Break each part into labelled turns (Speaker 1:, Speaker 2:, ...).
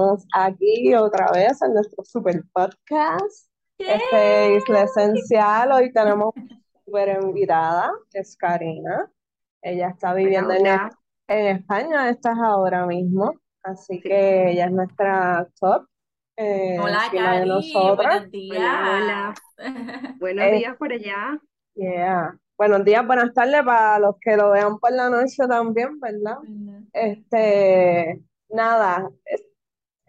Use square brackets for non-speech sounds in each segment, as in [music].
Speaker 1: estamos aquí otra vez en nuestro super podcast. Este es la esencial. Hoy tenemos super invitada, que es Karina. Ella está viviendo en, en España, estás ahora mismo. Así que ella es nuestra top.
Speaker 2: Eh, hola, Cari. Buenos días.
Speaker 3: Hola, [laughs] Buenos eh, días por allá.
Speaker 1: Yeah. Buenos días, buenas tardes para los que lo vean por la noche también, ¿verdad? Este, nada,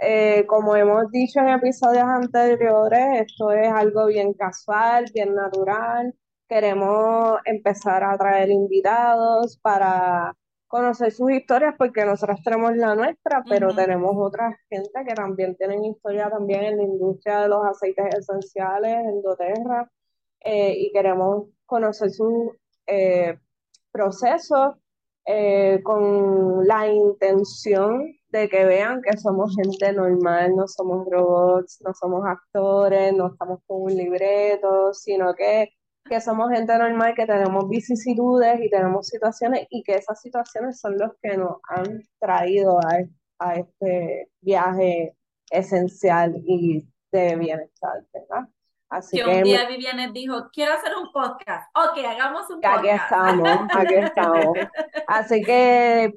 Speaker 1: eh, como hemos dicho en episodios anteriores, esto es algo bien casual, bien natural. Queremos empezar a traer invitados para conocer sus historias porque nosotros tenemos la nuestra, pero tenemos otra gente que también tienen historia también en la industria de los aceites esenciales, en doTERRA, eh, y queremos conocer su eh, proceso eh, con la intención de que vean que somos gente normal, no somos robots, no somos actores, no estamos con un libreto, sino que, que somos gente normal, que tenemos vicisitudes y tenemos situaciones y que esas situaciones son los que nos han traído a, a este viaje esencial y de bienestar, ¿verdad?
Speaker 2: Así que, un día Viviane dijo, quiero hacer un podcast. Ok, hagamos un podcast.
Speaker 1: Aquí estamos, aquí estamos. [laughs] Así que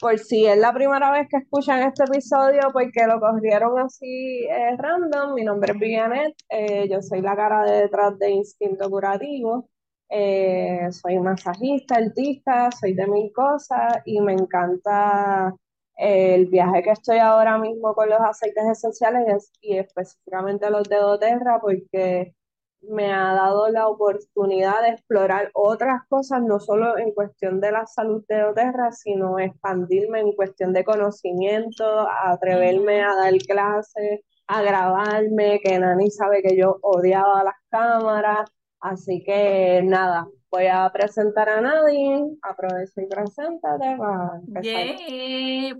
Speaker 1: por si es la primera vez que escuchan este episodio, porque lo corrieron así eh, random, mi nombre es Vivianet, eh, yo soy la cara de detrás de Instinto Curativo, eh, soy masajista, artista, soy de mil cosas y me encanta el viaje que estoy ahora mismo con los aceites esenciales y específicamente los de doTERRA porque me ha dado la oportunidad de explorar otras cosas, no solo en cuestión de la salud de doTERRA, sino expandirme en cuestión de conocimiento, atreverme a dar clases, a grabarme, que Nani sabe que yo odiaba las cámaras, así que nada, voy a presentar a Nadie, aprovecha y preséntate para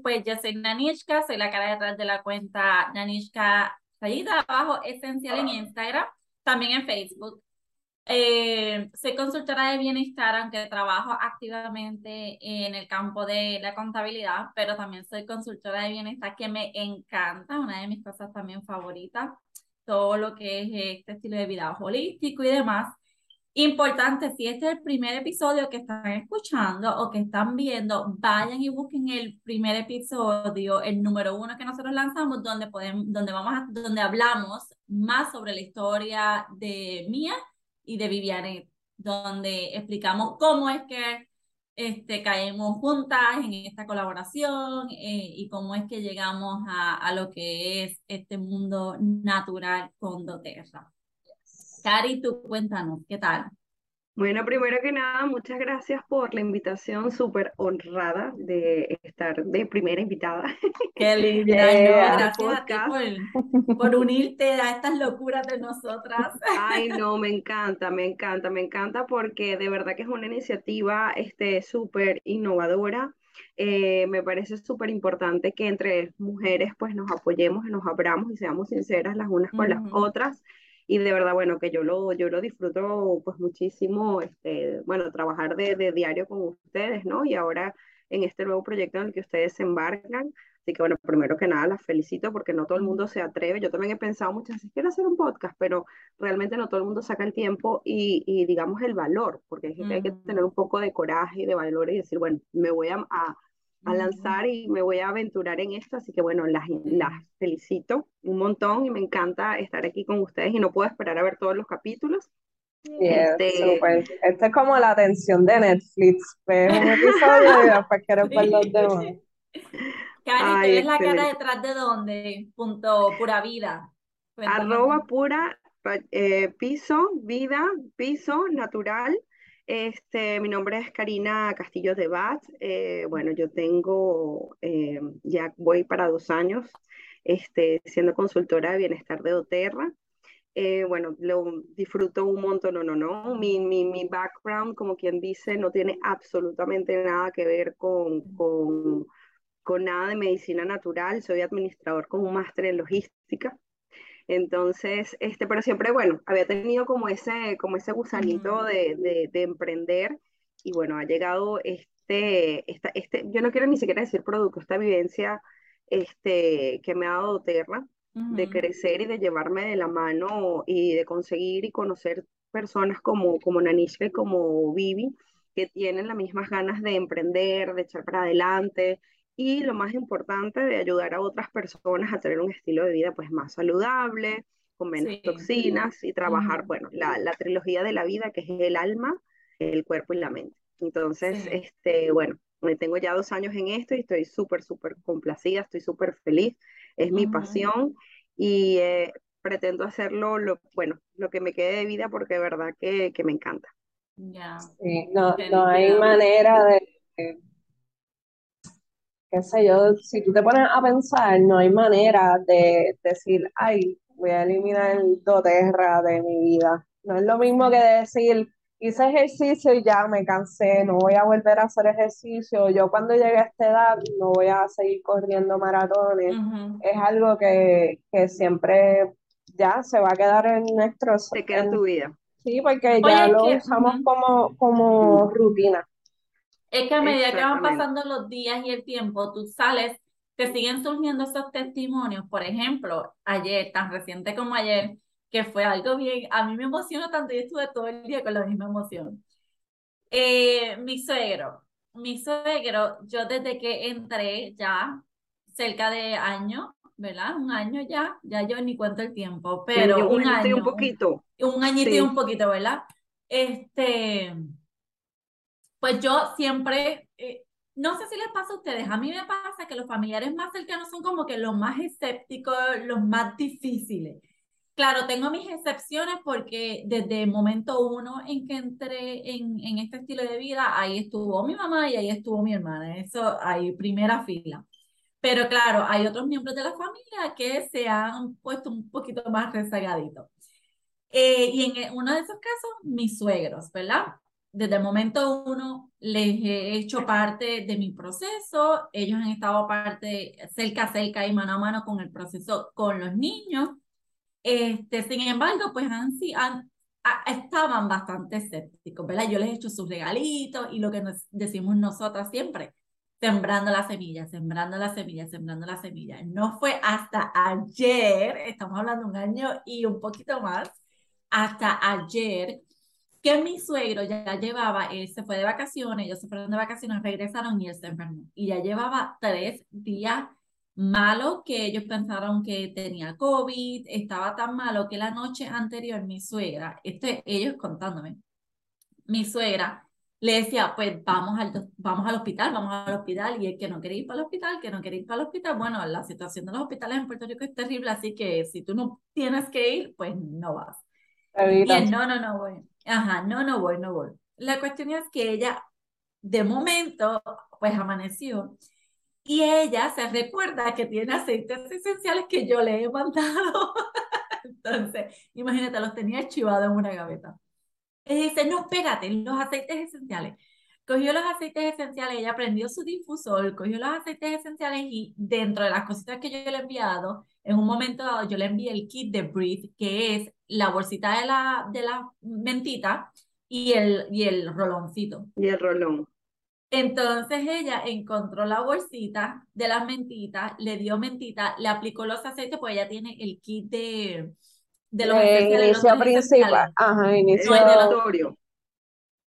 Speaker 2: Pues yo soy Nanishka, soy la cara detrás de la cuenta Nanishka Sayida, abajo esencial en Instagram, también en Facebook. Eh, soy consultora de bienestar, aunque trabajo activamente en el campo de la contabilidad, pero también soy consultora de bienestar que me encanta, una de mis cosas también favoritas, todo lo que es este estilo de vida holístico y demás. Importante, si este es el primer episodio que están escuchando o que están viendo, vayan y busquen el primer episodio, el número uno que nosotros lanzamos, donde, podemos, donde, vamos a, donde hablamos más sobre la historia de Mía y de Viviane, donde explicamos cómo es que este, caemos juntas en esta colaboración eh, y cómo es que llegamos a, a, lo que es este mundo natural con doTERRA. Cari, tú cuéntanos, ¿qué tal?
Speaker 3: Bueno, primero que nada, muchas gracias por la invitación, súper honrada de estar de primera invitada. [laughs]
Speaker 2: Qué linda, gracias a ti por, unirte a estas locuras de nosotras.
Speaker 3: Ay, [laughs] no, me encanta, me encanta, me encanta porque de verdad que es una iniciativa este, súper innovadora. Eh, me parece súper importante que entre mujeres pues nos apoyemos y nos abramos y seamos sinceras las unas con las otras y de verdad, bueno, que yo lo, yo lo disfruto pues muchísimo, este, bueno, trabajar de, de diario con ustedes, ¿no? Y ahora en este nuevo proyecto en el que ustedes se embarcan. Así que bueno, primero que nada las felicito porque no todo el mundo se atreve. Yo también he pensado muchas veces, quiero hacer un podcast, pero realmente no todo el mundo saca el tiempo y, y digamos el valor, porque hay, que tener un poco de coraje y de valor y decir, bueno, me voy a, a a lanzar y me voy a aventurar en esto, así que bueno, las, las felicito un montón y me encanta estar aquí con ustedes y no puedo esperar a ver todos los capítulos.
Speaker 1: este... Esto es como la atención de Netflix, ves un [laughs] episodio y después quieres ver los demás.
Speaker 2: Cari, ¿tú la cara detrás de dónde? Punto pura vida.
Speaker 3: Arroba pura eh, piso, vida, piso, natural, este, mi nombre es Karina Castillo de Bat. Eh, bueno, yo tengo, eh, ya voy para dos años este, siendo consultora de bienestar de doTERRA. Eh, bueno, lo disfruto un montón, no, no, no. Mi, mi, mi, background, como quien dice, no tiene absolutamente nada que ver con, con, con nada de medicina natural. Soy administrador con un máster en logística. Entonces, este, pero siempre, bueno, había tenido como ese, como ese gusanito de, de, de emprender y bueno, ha llegado este, esta, este, yo no quiero ni siquiera decir producto, esta vivencia este, que me ha dado Terra, de crecer y de llevarme de la mano y de conseguir y conocer personas como, como Nanishka y como Vivi, que tienen las mismas ganas de emprender, de echar para adelante y lo más importante, de ayudar a otras personas a tener un estilo de vida pues más saludable, con menos toxinas y trabajar, bueno, la, la, trilogía de la vida que es el alma, el cuerpo y la mente. Entonces, este, bueno, tengo ya dos años en esto y estoy súper, súper complacida, estoy súper feliz, es mi pasión y eh, pretendo hacerlo, lo, bueno, lo que me quede de vida porque de verdad que, que me encanta.
Speaker 2: Ya.
Speaker 1: no, no hay manera de, qué sé yo, si tú te pones a pensar, no hay manera de decir, ay, voy a eliminar el doTERRA de mi vida. No es lo mismo que decir, hice ejercicio y ya me cansé, no voy a volver a hacer ejercicio. Yo cuando llegue a esta edad no voy a seguir corriendo maratones. Es algo que, siempre ya se va a quedar en nuestro...
Speaker 3: Se queda
Speaker 1: en
Speaker 3: tu vida.
Speaker 1: Sí, porque ya lo usamos como, como rutina.
Speaker 2: Es que a medida que van pasando los días y el tiempo, tú sales, te siguen surgiendo esos testimonios. Por ejemplo, ayer, tan reciente como ayer, que fue algo bien, a mí me emocionó tanto, y estuve todo el día con la misma emoción. Eh, mi suegro, mi suegro, yo desde que entré ya, cerca de año, ¿verdad? Un año ya, ya yo ni cuento el tiempo, pero un, año.
Speaker 3: un poquito.
Speaker 2: Un, añito y un poquito, ¿verdad? Este, pues yo siempre, eh, no sé si les pasa a ustedes, a mí me pasa que los familiares más cercanos son como que los más escépticos, los más difíciles. Claro, tengo mis excepciones porque desde el momento uno en que entré en, en este estilo de vida, ahí estuvo mi mamá y ahí estuvo mi hermana, eso ahí primera fila. Pero claro, hay otros miembros de la familia que se han puesto un poquito más rezagaditos. Eh, y en uno de esos casos, mis suegros, ¿verdad? Desde el momento uno les he hecho parte de mi proceso, ellos han estado parte cerca cerca y mano a mano con el proceso con los niños. Este, sin embargo, pues han, han, estaban bastante escépticos, ¿verdad? Yo les he hecho sus regalitos y lo que nos decimos nosotras siempre, sembrando la semilla, sembrando la semilla, sembrando la semilla. No fue hasta ayer, estamos hablando un año y un poquito más, hasta ayer que mi suegro ya llevaba, él se fue de vacaciones, ellos se fueron de vacaciones, regresaron y él se enfermó. Y ya llevaba tres días malo que ellos pensaron que tenía COVID, estaba tan malo que la noche anterior mi suegra, este, ellos contándome, mi suegra le decía, pues vamos al, vamos al hospital, vamos al hospital, y el que no quiere ir para el hospital, que no quiere ir para el hospital, bueno, la situación de los hospitales en Puerto Rico es terrible, así que si tú no tienes que ir, pues no vas. Bien, no, no, no voy. Ajá, no, no voy, no voy. La cuestión es que ella, de momento, pues amaneció y ella se recuerda que tiene aceites esenciales que yo le he mandado. [laughs] Entonces, imagínate, los tenía archivados en una gaveta. Y dice, no, espérate, los aceites esenciales. Cogió los aceites esenciales, ella prendió su difusor, cogió los aceites esenciales y dentro de las cositas que yo le he enviado, en un momento dado yo le envié el kit de Breathe, que es la bolsita de la, de la mentita y el, y el roloncito.
Speaker 3: Y el rolón.
Speaker 2: Entonces ella encontró la bolsita de las mentitas, le dio mentita, le aplicó los aceites, pues ella tiene el kit de, de los
Speaker 1: inicio principal. Ajá, inicio.
Speaker 3: introductorio.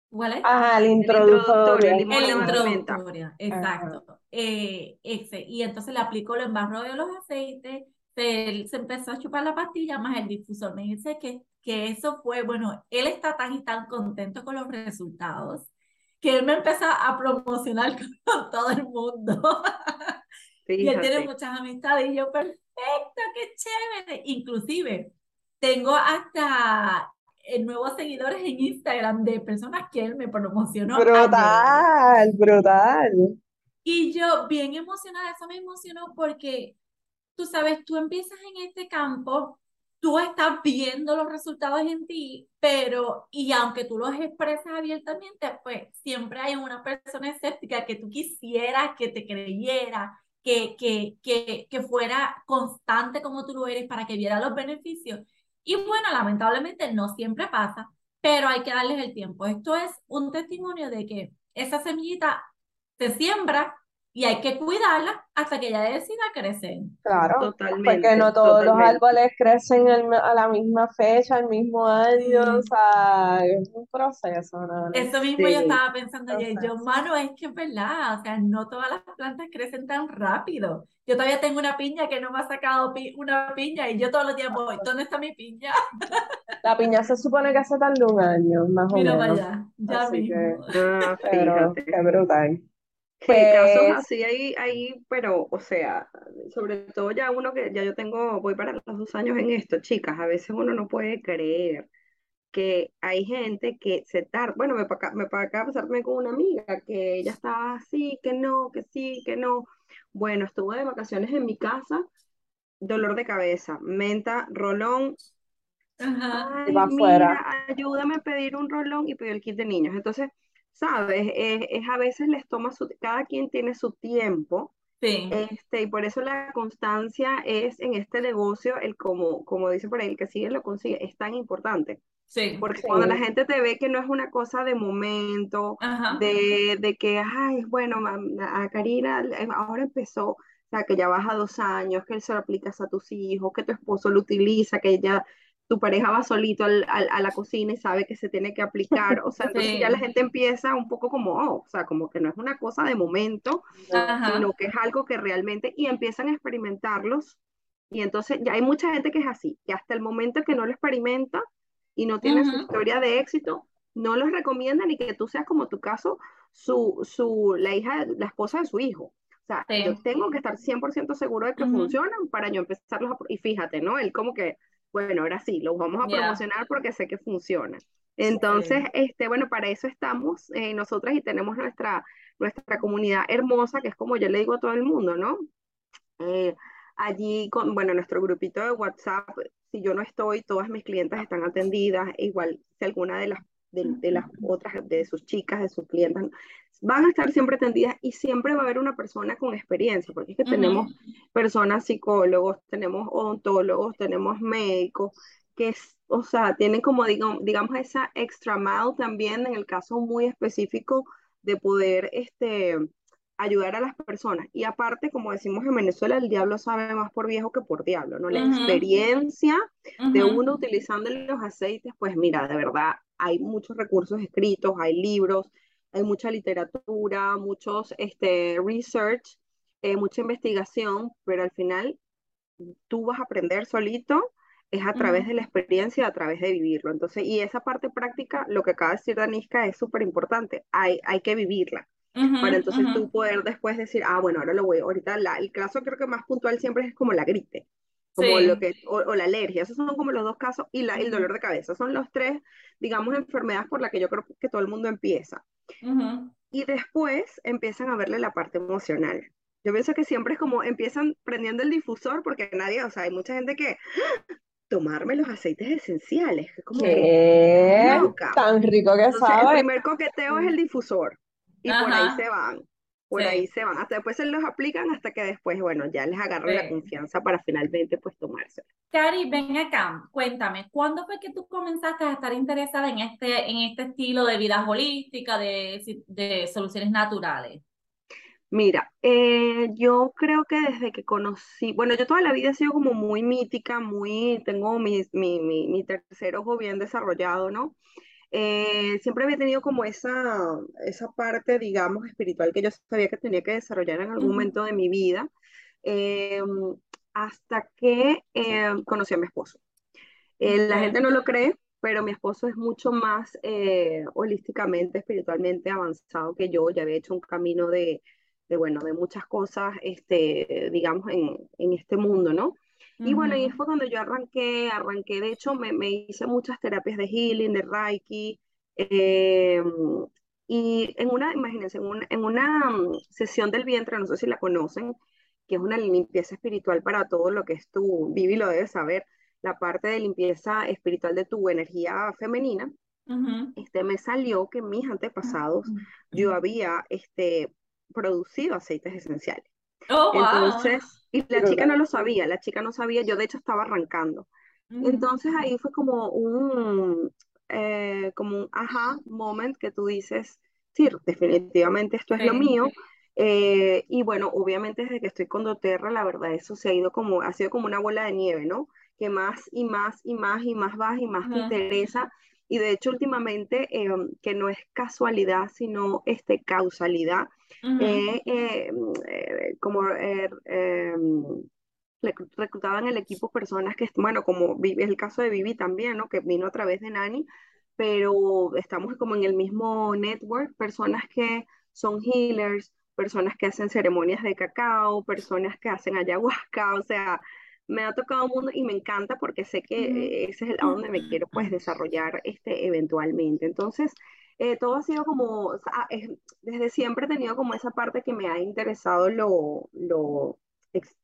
Speaker 2: ¿Cuál es?
Speaker 1: Ajá, el introductorio.
Speaker 2: El introductorio, exacto. Eh, ese. Y entonces le aplicó, lo embarró de los aceites, se, se, empezó a chupar la pastilla más el difusor. Me dice que, que eso fue, bueno, él está tan y tan contento con los resultados que él me empezó a promocionar [laughs] con todo el mundo. Y él tiene muchas amistades y yo, perfecto, qué chévere. Inclusive, tengo hasta nuevos seguidores en Instagram de personas que él me promocionó.
Speaker 1: Brutal, brutal.
Speaker 2: Y yo, bien emocionada, eso me emocionó porque, tú sabes, tú empiezas en este campo tú estás viendo los resultados en ti, pero, y aunque tú los expresas abiertamente, pues siempre hay una persona escéptica que tú quisieras que te creyera, que, que, que, que fuera constante como tú lo eres para que viera los beneficios. Y bueno, lamentablemente no siempre pasa, pero hay que darles el tiempo. Esto es un testimonio de que esa semillita se siembra y hay que cuidarla hasta que ella decida crecer.
Speaker 1: Claro,
Speaker 3: Totalmente,
Speaker 1: porque no todos los árboles crecen al- a la misma fecha, al mismo año, o sea, es un proceso, ¿no?
Speaker 2: Eso mismo yo estaba pensando ayer, yo, mano, es que es verdad, o sea, no todas las plantas crecen tan rápido. Yo todavía tengo una piña que no me ha sacado pi- una piña y yo todos los días voy, ¿dónde está mi piña? [laughs]
Speaker 1: La piña se supone que hace tarde un año, más o
Speaker 2: Mira para
Speaker 1: menos.
Speaker 2: allá, ya
Speaker 1: Así que,
Speaker 2: mismo.
Speaker 3: Ah,
Speaker 1: pero qué brutal.
Speaker 3: Sí, casos
Speaker 1: Pues,
Speaker 3: así ahí, ahí, pero, o sea, sobre todo ya uno que ya yo tengo, voy para los dos años en esto, chicas, a veces uno no puede creer que hay gente que se tarda, bueno, me para acá, me para acá pasarme con una amiga que ella estaba así, que no, que sí, que no. Bueno, estuve de vacaciones en mi casa, dolor de cabeza, menta, rolón,
Speaker 2: Ajá,
Speaker 3: ay,
Speaker 1: va
Speaker 3: mira, ayúdame a pedir un rolón y pidió el kit de niños. Entonces, sabes, es, es a veces les toma su, cada quien tiene su tiempo.
Speaker 2: sí,
Speaker 3: Este, y por eso la constancia es en este negocio, el como, como dice por ahí, el que sigue lo consigue, es tan importante.
Speaker 2: sí,
Speaker 3: Porque cuando la
Speaker 1: Sí,
Speaker 3: gente te ve que no es una cosa de momento, de, de que, ay, bueno, a Karina eh, ahora empezó, o sea, que ya vas a dos años, que se lo aplicas a tus hijos, que tu esposo lo utiliza, que ya tu pareja va solito al- al- a la cocina y sabe que se tiene que aplicar, o sea, [laughs] entonces ya la
Speaker 2: sí,
Speaker 3: gente empieza un poco como, oh, o sea, como que no es una cosa de momento,
Speaker 2: ajá,
Speaker 3: sino que es algo que realmente, y empiezan a experimentarlos, y entonces ya hay mucha gente que es así, que hasta el momento que no lo experimenta y no tiene su historia de éxito, no los recomiendan y que tú seas como tu caso, su, su, la hija, la esposa de su hijo. O sea, yo
Speaker 2: sí,
Speaker 3: tengo que estar 100% seguro de que funcionan para yo empezarlos a, y fíjate, ¿no? Él como que, bueno, ahora sí, los vamos a promocionar porque sé que funcionan. Entonces,
Speaker 2: sí,
Speaker 3: este, bueno, para eso estamos eh, nosotras y tenemos nuestra, nuestra comunidad hermosa, que es como yo le digo a todo el mundo, ¿no? Eh, allí, con, bueno, nuestro grupito de WhatsApp, si yo no estoy, todas mis clientas están atendidas, igual si alguna de las, de, de las otras, de sus chicas, de sus clientas, van a estar siempre atendidas y siempre va a haber una persona con experiencia, porque es que tenemos personas psicólogos, tenemos odontólogos, tenemos médicos, que es, o sea, tienen como, digamos, digamos, esa extra mile también en el caso muy específico de poder, este, ayudar a las personas. Y aparte, como decimos en Venezuela, el diablo sabe más por viejo que por diablo, ¿no? La experiencia de uno utilizando los aceites, pues mira, de verdad, hay muchos recursos escritos, hay libros, hay mucha literatura, muchos este, research, eh, mucha investigación, pero al final tú vas a aprender solito es a través de
Speaker 2: ujú,
Speaker 3: la experiencia, a través de vivirlo. Entonces, y esa parte práctica, lo que acaba de decir Daniska, es súper importante. Hay, hay que vivirla
Speaker 2: ujú,
Speaker 3: para entonces
Speaker 2: ujú,
Speaker 3: tú poder después decir, ah, bueno, ahora lo voy, ahorita la, el caso creo que más puntual siempre es como la gripe, como lo
Speaker 2: sí,
Speaker 3: que, o, o la alergia, esos son como los dos casos, y la, el dolor de cabeza, son los tres, digamos, enfermedades por las que yo creo que todo el mundo empieza.
Speaker 2: ujú.
Speaker 3: Y después empiezan a verle la parte emocional. Yo pienso que siempre es como empiezan prendiendo el difusor porque nadie, o sea, hay mucha gente que tomarme los aceites esenciales, es como que
Speaker 1: ¿Qué?
Speaker 3: loca.
Speaker 1: Tan rico que
Speaker 3: Entonces, el
Speaker 1: sabe.
Speaker 3: primer coqueteo es el difusor y por ahí se
Speaker 2: Ajá,
Speaker 3: van, por ahí
Speaker 2: sí,
Speaker 3: se van. Hasta después se los aplican hasta que después, bueno, ya les agarran la
Speaker 2: sí.
Speaker 3: confianza para finalmente pues tomárselo.
Speaker 2: Cari, ven acá, cuéntame, ¿cuándo fue que tú comenzaste a estar interesada en este, en este estilo de vida holística, de, de soluciones naturales?
Speaker 3: Mira, eh, yo creo que desde que conocí, bueno, yo toda la vida he sido como muy mítica, muy, tengo mi, mi, mi, mi tercer ojo bien desarrollado, ¿no? Eh, siempre había tenido como esa, esa parte, digamos, espiritual que yo sabía que tenía que desarrollar en algún
Speaker 2: Ujú,
Speaker 3: momento de mi vida, eh, hasta que eh, conocí a mi esposo. Eh, la gente no lo cree, pero mi esposo es mucho más eh, holísticamente, espiritualmente avanzado que yo. Ya había hecho un camino de, de bueno, de muchas cosas, este, digamos, en, en este mundo, ¿no? Y bueno, y fue cuando yo arranqué, arranqué, de hecho, me, me hice muchas terapias de healing, de Reiki, eh, y en una, imagínense, en una, en una mm, sesión del vientre, no sé si la conocen, que es una limpieza espiritual para todo lo que es tu, Vivi lo debes saber, la parte de limpieza espiritual de tu energía femenina, este, me salió que mis antepasados yo había este, producido aceites esenciales.
Speaker 2: Oh, wow.
Speaker 3: Entonces, y la chica no lo sabía, la chica no sabía, yo de hecho estaba arrancando.
Speaker 2: Ujú,
Speaker 3: Entonces ahí fue como un, eh, como un aha moment que tú dices, sí, definitivamente esto es lo mío. Eh, y bueno, obviamente desde que estoy con doTERRA, la verdad, eso se ha ido como, ha sido como una bola de nieve, ¿no? Que más y más y más y más vas y más te interesa. Y de hecho, últimamente, em, que no es casualidad, sino este, causalidad, eh, eh, como er, em, reclutaban el equipo personas que, bueno, como es el caso de Vivi también, ¿no? Que vino a través de Nani, pero estamos como en el mismo network, personas que son healers, personas que hacen ceremonias de cacao, personas que hacen ayahuasca, o sea, me ha tocado un mundo y me encanta porque sé que ese es el a donde me quiero pues desarrollar este eventualmente. Entonces, eh, todo ha sido como, desde siempre he tenido como esa parte que me ha interesado lo, lo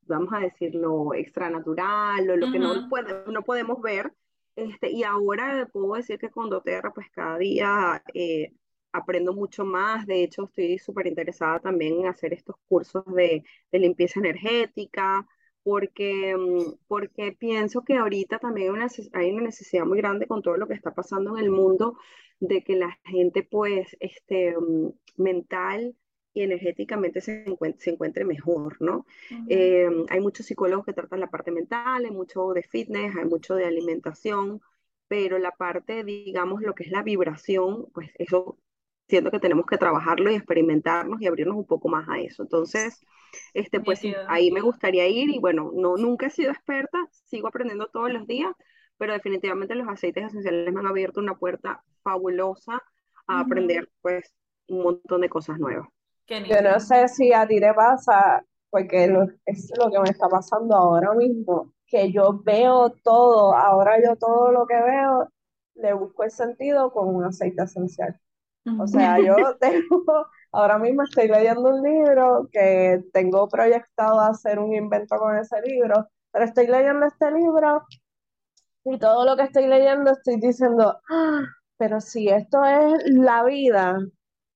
Speaker 3: vamos a decir, lo extranatural, o lo que no, puede, no podemos ver. Este, y ahora puedo decir que con doTERRA, pues cada día eh, aprendo mucho más. De hecho, estoy súper interesada también en hacer estos cursos de, limpieza energética, porque, mm, porque pienso que ahorita también hay una, hay una necesidad muy grande con todo lo que está pasando en el mundo de que la gente, pues, este, mm, mental y energéticamente se encuentre, se encuentre mejor, ¿no? Eh, hay muchos psicólogos que tratan la parte mental, hay mucho de fitness, hay mucho de alimentación, pero la parte, digamos, lo que es la vibración, pues eso siento que tenemos que trabajarlo y experimentarnos y abrirnos un poco más a eso. Entonces, este, pues ahí me gustaría ir y bueno, no, nunca he sido experta, sigo aprendiendo todos los días, pero definitivamente los aceites esenciales me han abierto una puerta fabulosa a aprender pues un montón de cosas nuevas.
Speaker 1: Yo no sé si a ti te pasa, porque es lo que me está pasando ahora mismo, que yo veo todo, ahora yo todo lo que veo, le busco el sentido con un aceite esencial. O sea, yo [laughs] tengo, ahora mismo estoy leyendo un libro que tengo proyectado hacer un invento con ese libro, pero estoy leyendo este libro y todo lo que estoy leyendo estoy diciendo, ah, pero si esto es la vida,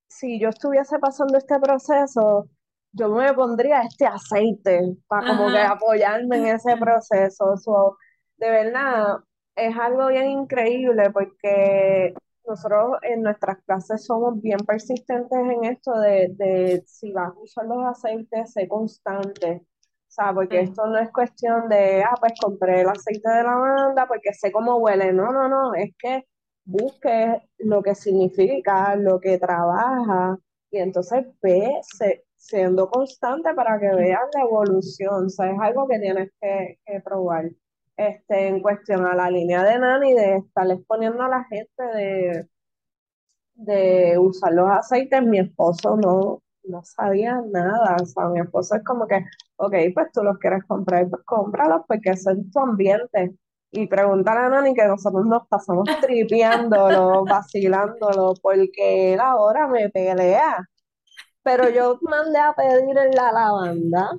Speaker 1: si yo estuviese pasando este proceso, yo me pondría este aceite para como que apoyarme en ese proceso. de verdad, es algo bien increíble porque nosotros en nuestras clases somos bien persistentes en esto de, de si vas a usar los aceites, sé constante. O sea, porque esto no es cuestión de, ah, pues compré el aceite de lavanda porque sé cómo huele. No, no, no, es que busques lo que significa, lo que trabaja, y entonces ve siendo constante para que veas la evolución. O sea, es algo que tienes que, probar. Este, en cuestión a la línea de Nani, de estarles poniendo a la gente de, de usar los aceites, mi esposo no, no sabía nada. O sea, mi esposo es como que, ok, pues tú los quieres comprar, pues cómpralos porque es en tu ambiente y preguntar a Nani que nosotros nos pasamos [laughs] tripeándolo, vacilándolo, porque él ahora me pelea. Pero yo mandé a pedir en la lavanda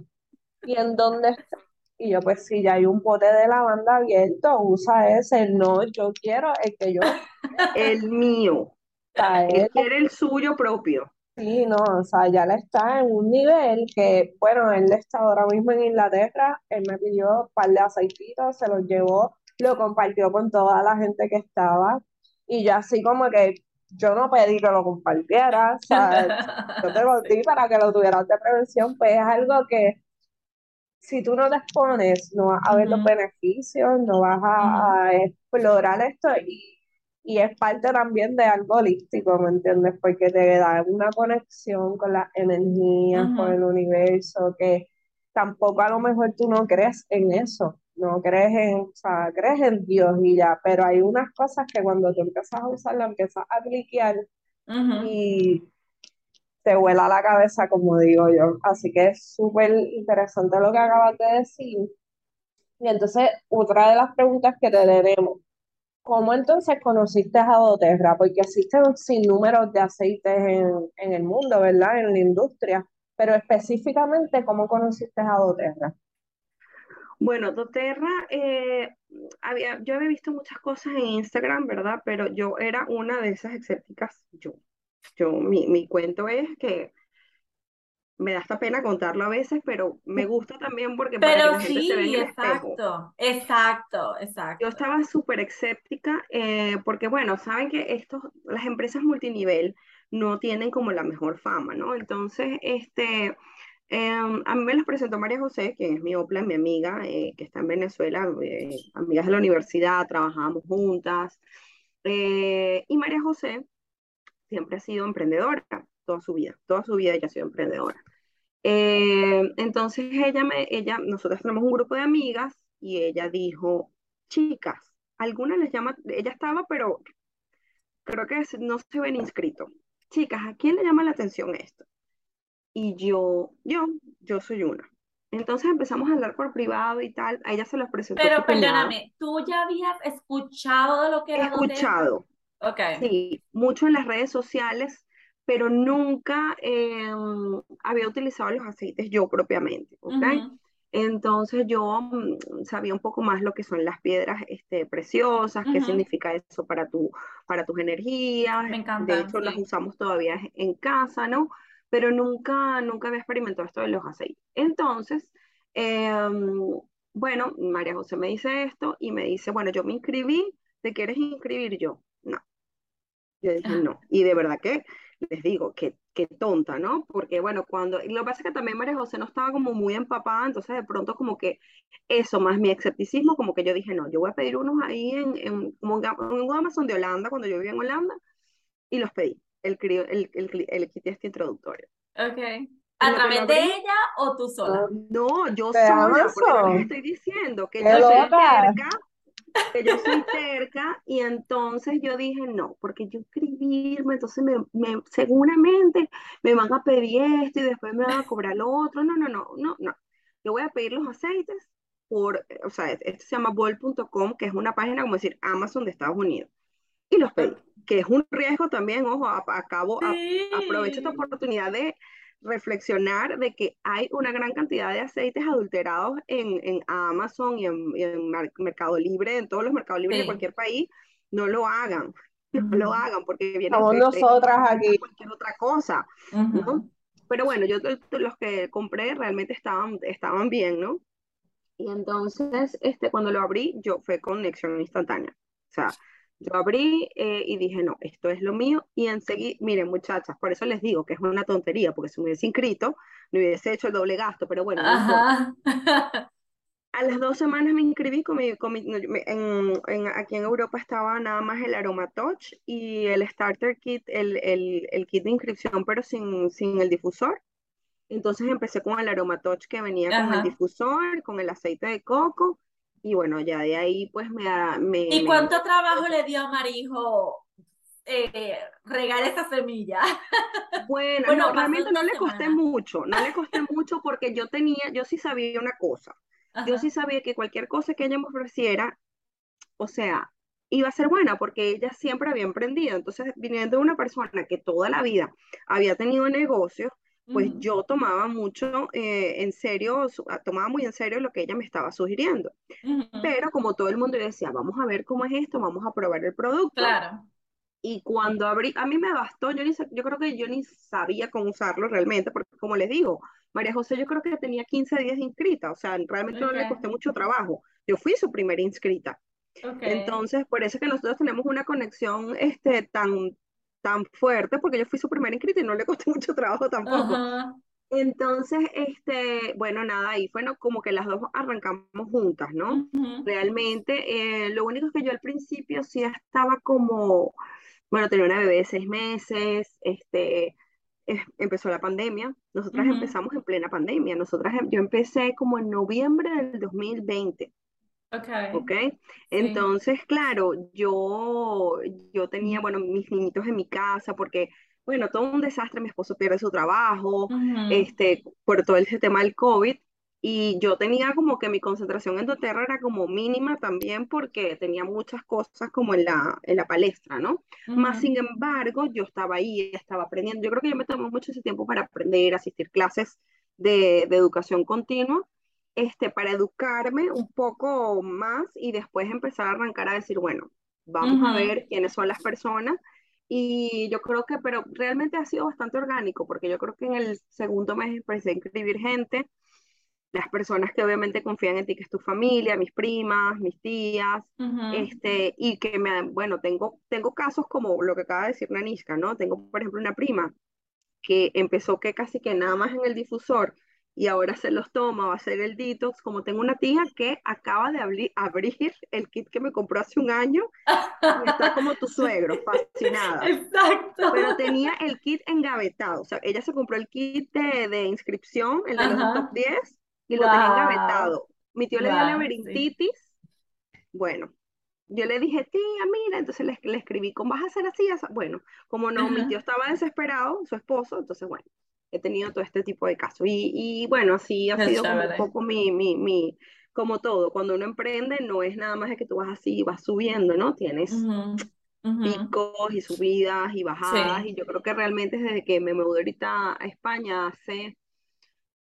Speaker 1: y en dónde está. Y yo, pues si ya hay un pote de lavanda abierto, usa ese. No, yo quiero el que yo. [laughs]
Speaker 3: El mío. Él quiere el suyo propio.
Speaker 1: Sí, no, o sea, ya le está en un nivel que, bueno, él está ahora mismo en Inglaterra, él me pidió un par de aceititos, se los llevó lo compartió con toda la gente que estaba y yo así como que yo no pedí que lo compartiera, o sea, yo te [laughs] lo di para que lo tuvieras de prevención, pues es algo que si tú no te expones, no vas a ver los beneficios, no vas a, explorar esto y, y, es parte también de algo holístico, ¿me entiendes? Porque te da una conexión con las energías, con el universo, que tampoco a lo mejor tú no crees en eso no crees en, o sea, crees en Dios y ya, pero hay unas cosas que cuando tú empiezas a usarla, empiezas a cliquear y te vuela la cabeza, como digo yo. Así que es súper interesante lo que acabas de decir. Y entonces, otra de las preguntas que te tenemos, ¿cómo entonces conociste a doTERRA? Porque existen un sinnúmero de aceites en, en el mundo, ¿verdad? En la industria, pero específicamente, ¿cómo conociste a doTERRA?
Speaker 3: Bueno, doTERRA, eh, había, yo había visto muchas cosas en Instagram, ¿verdad? Pero yo era una de esas escépticas. Yo, yo, mi, mi cuento es que me da esta pena contarlo a veces, pero me gusta también porque
Speaker 2: para que la gente se vea exacto, exacto, exacto.
Speaker 3: Yo estaba súper escéptica eh, porque, bueno, saben que estos, las empresas multinivel no tienen como la mejor fama, ¿no? Entonces, este, em, a mí me los presentó María José, que es mi opla, mi amiga, eh, que está en Venezuela, eh, amigas de la universidad, trabajábamos juntas. Eh, y María José siempre ha sido emprendedora, toda su vida, toda su vida ella ha sido emprendedora. entonces ella me, ella, nosotros tenemos un grupo de amigas y ella dijo, chicas, algunas les llama, ella estaba, pero creo que no se ven inscritos. Chicas, ¿a quién le llama la atención esto? Y yo, yo, yo soy una. Entonces empezamos a hablar por privado y tal. A ella se los presentó.
Speaker 2: Pero perdóname, ¿tú ya habías escuchado de lo que era
Speaker 3: Escuchado.
Speaker 2: Ok.
Speaker 3: Sí, mucho en las redes sociales, pero nunca em, había utilizado los aceites yo propiamente. ¿Ok? Entonces yo mm, sabía un poco más lo que son las piedras este, preciosas, qué significa eso para, tu, para tus energías.
Speaker 2: Me encanta.
Speaker 3: De hecho, las usamos todavía en casa, ¿no? Pero nunca, nunca había experimentado esto de los aceites. Entonces, em, bueno, María José me dice esto y me dice, bueno, yo me inscribí, ¿te quieres inscribir yo? Yo dije, no. Y de verdad que les digo, que qué tonta, ¿no? Porque bueno, cuando, y lo que pasa es que también María José no estaba como muy empapada, entonces de pronto como que eso, más mi escepticismo, como que yo dije, no, yo voy a pedir unos ahí en, en, como en Amazon de Holanda, cuando yo vivía en Holanda, y los pedí, el, el, el, el kit este introductorio.
Speaker 2: Ok. ¿A través de ella o tú sola?
Speaker 3: No, yo sola, porque estoy diciendo que yo soy que yo soy cerca y entonces yo dije, no, porque yo escribirme, entonces me, me, seguramente me van a pedir esto y después me van a cobrar lo otro. No, no, no, no, no. Yo voy a pedir los aceites por, o sea, esto se llama bol.com, que es una página como decir Amazon de Estados Unidos. Y los pedí, que es un riesgo también, ojo, acabo, aprovecho esta oportunidad de reflexionar de que hay una gran cantidad de aceites adulterados en, en Amazon y en, en, Mercado Libre, en todos los mercados libres de cualquier país, no lo hagan, [laughs] no lo hagan porque vienen
Speaker 1: Somos nosotras aquí.
Speaker 3: cualquier otra cosa, ¿no? Pero bueno, yo los que compré realmente estaban, estaban bien, ¿no? Y entonces, este, cuando lo abrí, yo fue conexión instantánea. O sea, yo abrí eh, y dije, no, esto es lo mío. Y enseguida, miren muchachas, por eso les digo que es una tontería, porque si me hubiese inscrito, me hubiese hecho el doble gasto, pero bueno. [laughs] a las dos semanas me inscribí, con mi, con en, aquí en Europa estaba nada más el Touch y el Starter Kit, el, el, el kit de inscripción, pero sin, sin el difusor. Entonces empecé con el Touch que venía con el difusor, con el aceite de coco y bueno, ya de ahí pues me... me
Speaker 2: ¿Y cuánto trabajo le dio a Marijo eh, regar esa semilla? [laughs]
Speaker 3: Bueno, bueno realmente no le costé mucho, no le costé [laughs] mucho porque yo tenía, yo sí sabía una cosa, yo sí sabía que cualquier cosa que ella me ofreciera, o sea, iba a ser buena porque ella siempre había emprendido, entonces viniendo de una persona que toda la vida había tenido negocios, pues yo tomaba mucho eh, en serio, ah, tomaba muy en serio lo que ella me estaba sugiriendo. Pero como todo el mundo decía, vamos a ver cómo es esto, vamos a probar el producto.
Speaker 2: Claro.
Speaker 3: Y cuando abrí, a mí me bastó, yo, ni, yo creo que yo ni sabía cómo usarlo realmente, porque como les digo, María José yo creo que tenía 15 días inscrita, o sea, realmente no le costó mucho trabajo. Yo fui su primera inscrita. Entonces, por eso es que nosotros tenemos una conexión este, tan, tan fuerte porque yo fui su primera inscrita y no le costó [laughs] mucho trabajo tampoco. Entonces, este, bueno, nada, ahí fue como que las dos arrancamos juntas, ¿no? Realmente, eh, lo único es que yo al principio sí estaba como, bueno, tenía una bebé de seis meses, este, empezó la pandemia, nosotras empezamos en plena pandemia, nosotras, yo empecé como en noviembre del 2020.
Speaker 2: Okay.
Speaker 3: ¿Ok? Entonces, claro, yo, yo tenía, bueno, mis niñitos en mi casa porque, bueno, todo un desastre, mi esposo pierde su trabajo, este, por todo ese tema del COVID, y yo tenía como que mi concentración en doTERRA era como mínima también porque tenía muchas cosas como en la, en la palestra, ¿no? Más sin embargo, yo estaba ahí, estaba aprendiendo. Yo creo que yo me tomé mucho ese tiempo para aprender, asistir clases de, de educación continua este, para educarme un poco más y después empezar a arrancar a decir, bueno, vamos a ver quiénes son las personas. Y yo creo que, pero realmente ha sido bastante orgánico, porque yo creo que en el segundo mes empecé a inscribir gente. las personas que obviamente confían en ti, que es tu familia, mis primas, mis tías, este, y que me, bueno, tengo, tengo casos como lo que acaba de decir Naniska, ¿no? Tengo, por ejemplo, una prima que empezó que casi que nada más en el difusor y ahora se los toma, va a hacer el detox, como tengo una tía que acaba de abrir, abrir el kit que me compró hace un año y está como tu suegro, [laughs] fascinada.
Speaker 2: Exacto.
Speaker 3: Pero tenía el kit engavetado, o sea, ella se compró el kit de, de inscripción, el de los top 10, y lo tenía engavetado. Mi tío le dio laberintitis. Bueno, yo le dije, tía, mira, entonces le, le escribí, ¿cómo vas a hacer así? Bueno, como no, mi tío estaba desesperado, su esposo, entonces bueno, he tenido todo este tipo de casos. Y, y bueno, así ha sido como un poco mi, mi, mi, como todo, cuando uno emprende no es nada más de que tú vas así, vas subiendo, ¿no? Tienes picos y subidas y bajadas, y yo creo que realmente desde que me mudé ahorita a España hace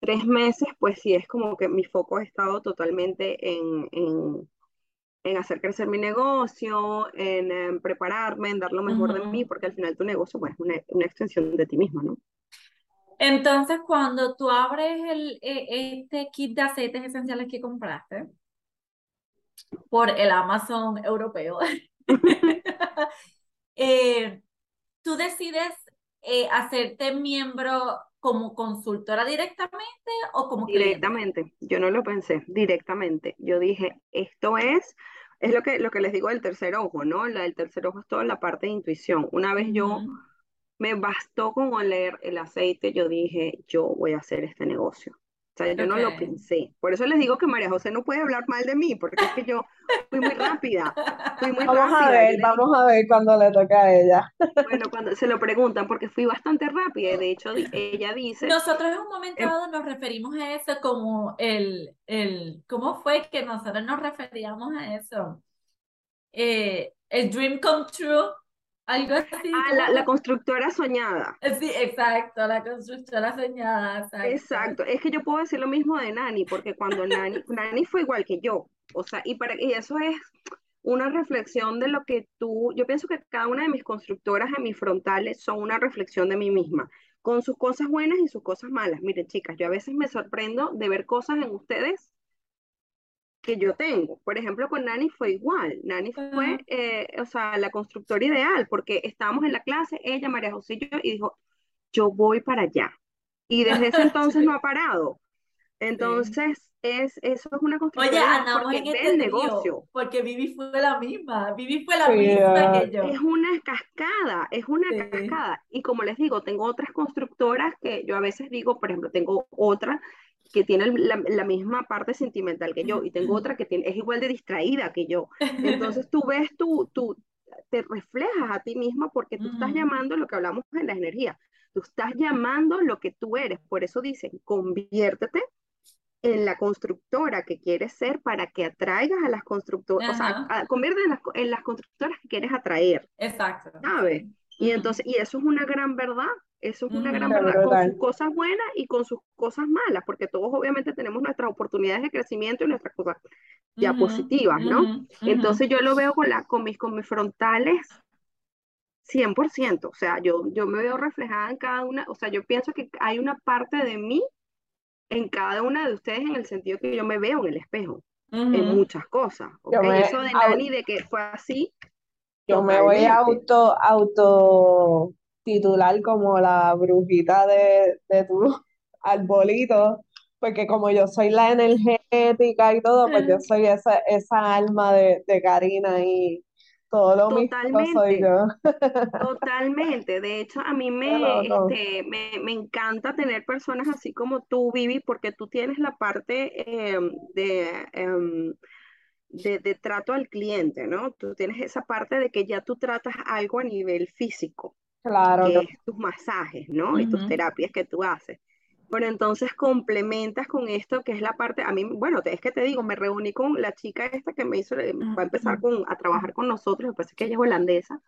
Speaker 3: tres meses, pues sí es como que mi foco ha estado totalmente en, en, en hacer crecer mi negocio, en, prepararme, en dar lo mejor de mí, porque al final tu negocio pues, es una, una extensión de ti misma, ¿no?
Speaker 2: Entonces, cuando tú abres el, e, este kit de aceites esenciales que compraste por el Amazon europeo, [laughs] eh, tú decides eh, hacerte miembro como consultora directamente o como
Speaker 3: directamente. Yo no lo pensé directamente. Yo dije esto es es lo que lo que les digo del tercer ojo no la del tercer ojo es toda la parte de intuición. Una vez yo me bastó con oler el aceite yo dije yo voy a hacer este negocio o sea, yo no lo pensé. Por eso les digo que María José no puede hablar mal de mí, porque es que yo fui muy rápida. Fui muy
Speaker 1: vamos
Speaker 3: a
Speaker 1: ver, vamos a ver cuando le toca a ella.
Speaker 3: Bueno, cuando se lo preguntan, porque fui bastante rápida. De hecho, ella dice...
Speaker 2: Nosotros en un momento em dado nos referimos a eso como el, el... ¿Cómo fue que nosotros nos referíamos a eso? Eh, el dream come true algo así.
Speaker 3: Ah, la, constructora soñada.
Speaker 2: Sí, exacto, la constructora soñada. Exacto.
Speaker 3: exacto. Es que yo puedo decir lo mismo de Nani, porque cuando Nani, [laughs] Nani fue igual que yo. O sea, y, para, y eso es una reflexión de lo que tú, yo pienso que cada una de mis constructoras en mis frontales son una reflexión de mí misma, con sus cosas buenas y sus cosas malas. Miren, chicas, yo a veces me sorprendo de ver cosas en ustedes que yo tengo. Por ejemplo, con Nani fue igual. Nani fue, eh, o sea, la constructora ideal, porque estábamos en la clase, ella, María José y yo, y dijo, yo voy para allá. Y desde ese [laughs] entonces no ha parado. Entonces, es, eso es una construcción
Speaker 2: Oye, andamos en este negocio. Porque Vivi fue la misma, Vivi fue la misma que yo.
Speaker 3: Es una cascada, es una cascada. Y como les digo, tengo otras constructoras que yo a veces digo, por ejemplo, tengo otra que tiene la, misma parte sentimental que yo y tengo otra que tiene, es igual de distraída que yo. [laughs] Entonces tú ves, tú, tú te reflejas a ti misma porque tú estás llamando lo que hablamos en la energía. Tú estás llamando lo que tú eres. Por eso dicen, conviértete en la constructora que quieres ser para que atraigas a las constructoras, o sea, convierte en las, en las, constructoras que quieres atraer.
Speaker 2: Exacto.
Speaker 3: ¿Sabes? Y entonces, y eso es una gran verdad. Eso es una gran verdad, con sus cosas buenas y con sus cosas malas, porque todos obviamente tenemos nuestras oportunidades de crecimiento y nuestras cosas ya positivas, ¿no? Entonces yo lo veo con, la, con, mis, con mis frontales 100%, o sea, yo, yo me veo reflejada en cada una, o sea, yo pienso que hay una parte de mí en cada una de ustedes en el sentido que yo me veo en el espejo, en muchas cosas, ¿okay? Eso de Nani, de que fue así.
Speaker 1: Yo me voy a auto, auto titular como la brujita de, de tu [laughs] arbolito, porque como yo soy la energética y todo, pues yo soy esa, esa alma de, de Karina y todo lo mismo soy yo.
Speaker 3: Totalmente. De hecho, a mí [laughs] me, este, me, me, encanta tener personas así como tú, Vivi, porque tú tienes la parte em, de, em, de, de, trato al cliente, ¿no? Tú tienes esa parte de que ya tú tratas algo a nivel físico.
Speaker 1: Claro.
Speaker 3: Que es tus masajes, ¿no? Y tus terapias que tú haces. Bueno, entonces complementas con esto que es la parte, a mí, bueno, es que te digo, me reuní con la chica esta que me hizo, va a empezar con, a trabajar con nosotros, después que ella es holandesa,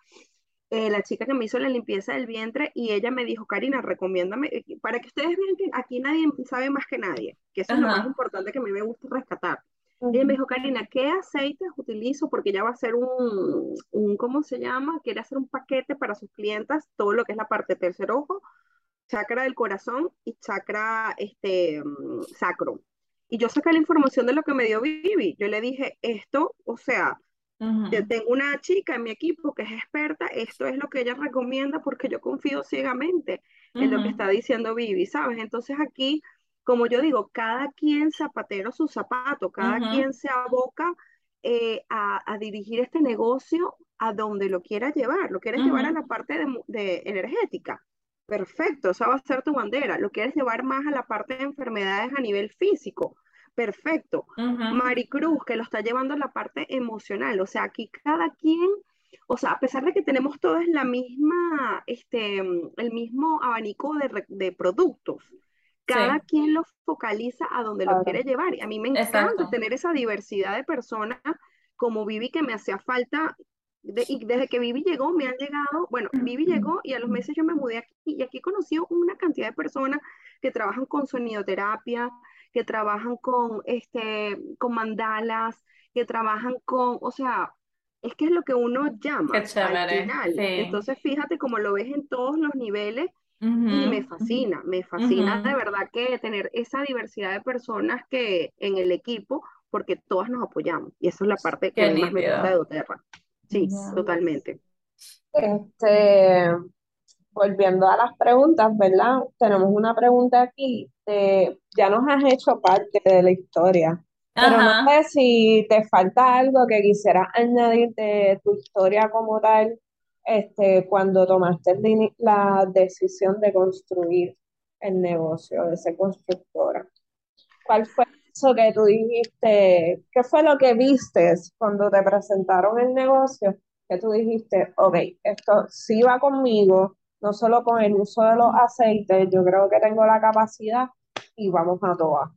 Speaker 3: eh, la chica que me hizo la limpieza del vientre y ella me dijo, Karina, recomiéndame, eh, para que ustedes vean que aquí nadie sabe más que nadie, que eso es lo más importante que a mí me gusta rescatar. Ella me dijo, Karina, ¿qué aceites utilizo? Porque ella va a hacer un, un, ¿cómo se llama? Quiere hacer un paquete para sus clientas, todo lo que es la parte tercer ojo, chakra del corazón y chakra este, mm, sacro. Y yo saqué la información de lo que me dio Vivi. Yo le dije, esto, o sea, yo tengo una chica en mi equipo que es experta, esto es lo que ella recomienda porque yo confío ciegamente en lo que está diciendo Vivi, ¿sabes? Entonces aquí, como yo digo, cada quien zapatero su zapato, cada quien se aboca eh, a, dirigir este negocio a donde lo quiera llevar. Lo quieres llevar a la parte de, energética. Perfecto, esa va a ser tu bandera. Lo quieres llevar más a la parte de enfermedades a nivel físico. Perfecto. Maricruz, que lo está llevando a la parte emocional. O sea, aquí cada quien, o sea, a pesar de que tenemos todos la misma, este, el mismo abanico de, productos, cada quien lo focaliza a donde lo quiere llevar. Y a mí me encanta tener esa diversidad de personas como Vivi que me hacía falta. Y desde que Vivi llegó, me han llegado, bueno, Vivi llegó y a los meses yo me mudé aquí y aquí he conocido una cantidad de personas que trabajan con sonidoterapia, que trabajan con, este, con mandalas, que trabajan con, o sea, es que es lo que uno llama al final. Entonces, fíjate cómo lo ves en todos los niveles y me fascina, me fascina de verdad que tener esa diversidad de personas que en el equipo, porque todas nos apoyamos. Y eso es la parte que más me gusta de Doterra. Sí, totalmente.
Speaker 1: Este, volviendo a las preguntas, ¿verdad? Tenemos una pregunta aquí. ya nos has hecho parte de la historia, pero no sé si te falta algo que quisieras añadir de tu historia como tal este, cuando tomaste la decisión de construir el negocio, de ser constructora? ¿Cuál fue eso que tú dijiste? ¿Qué fue lo que viste cuando te presentaron el negocio? Que tú dijiste, ok, esto sí va conmigo, no solo con el uso de los aceites, yo creo que tengo la capacidad y vamos a todas.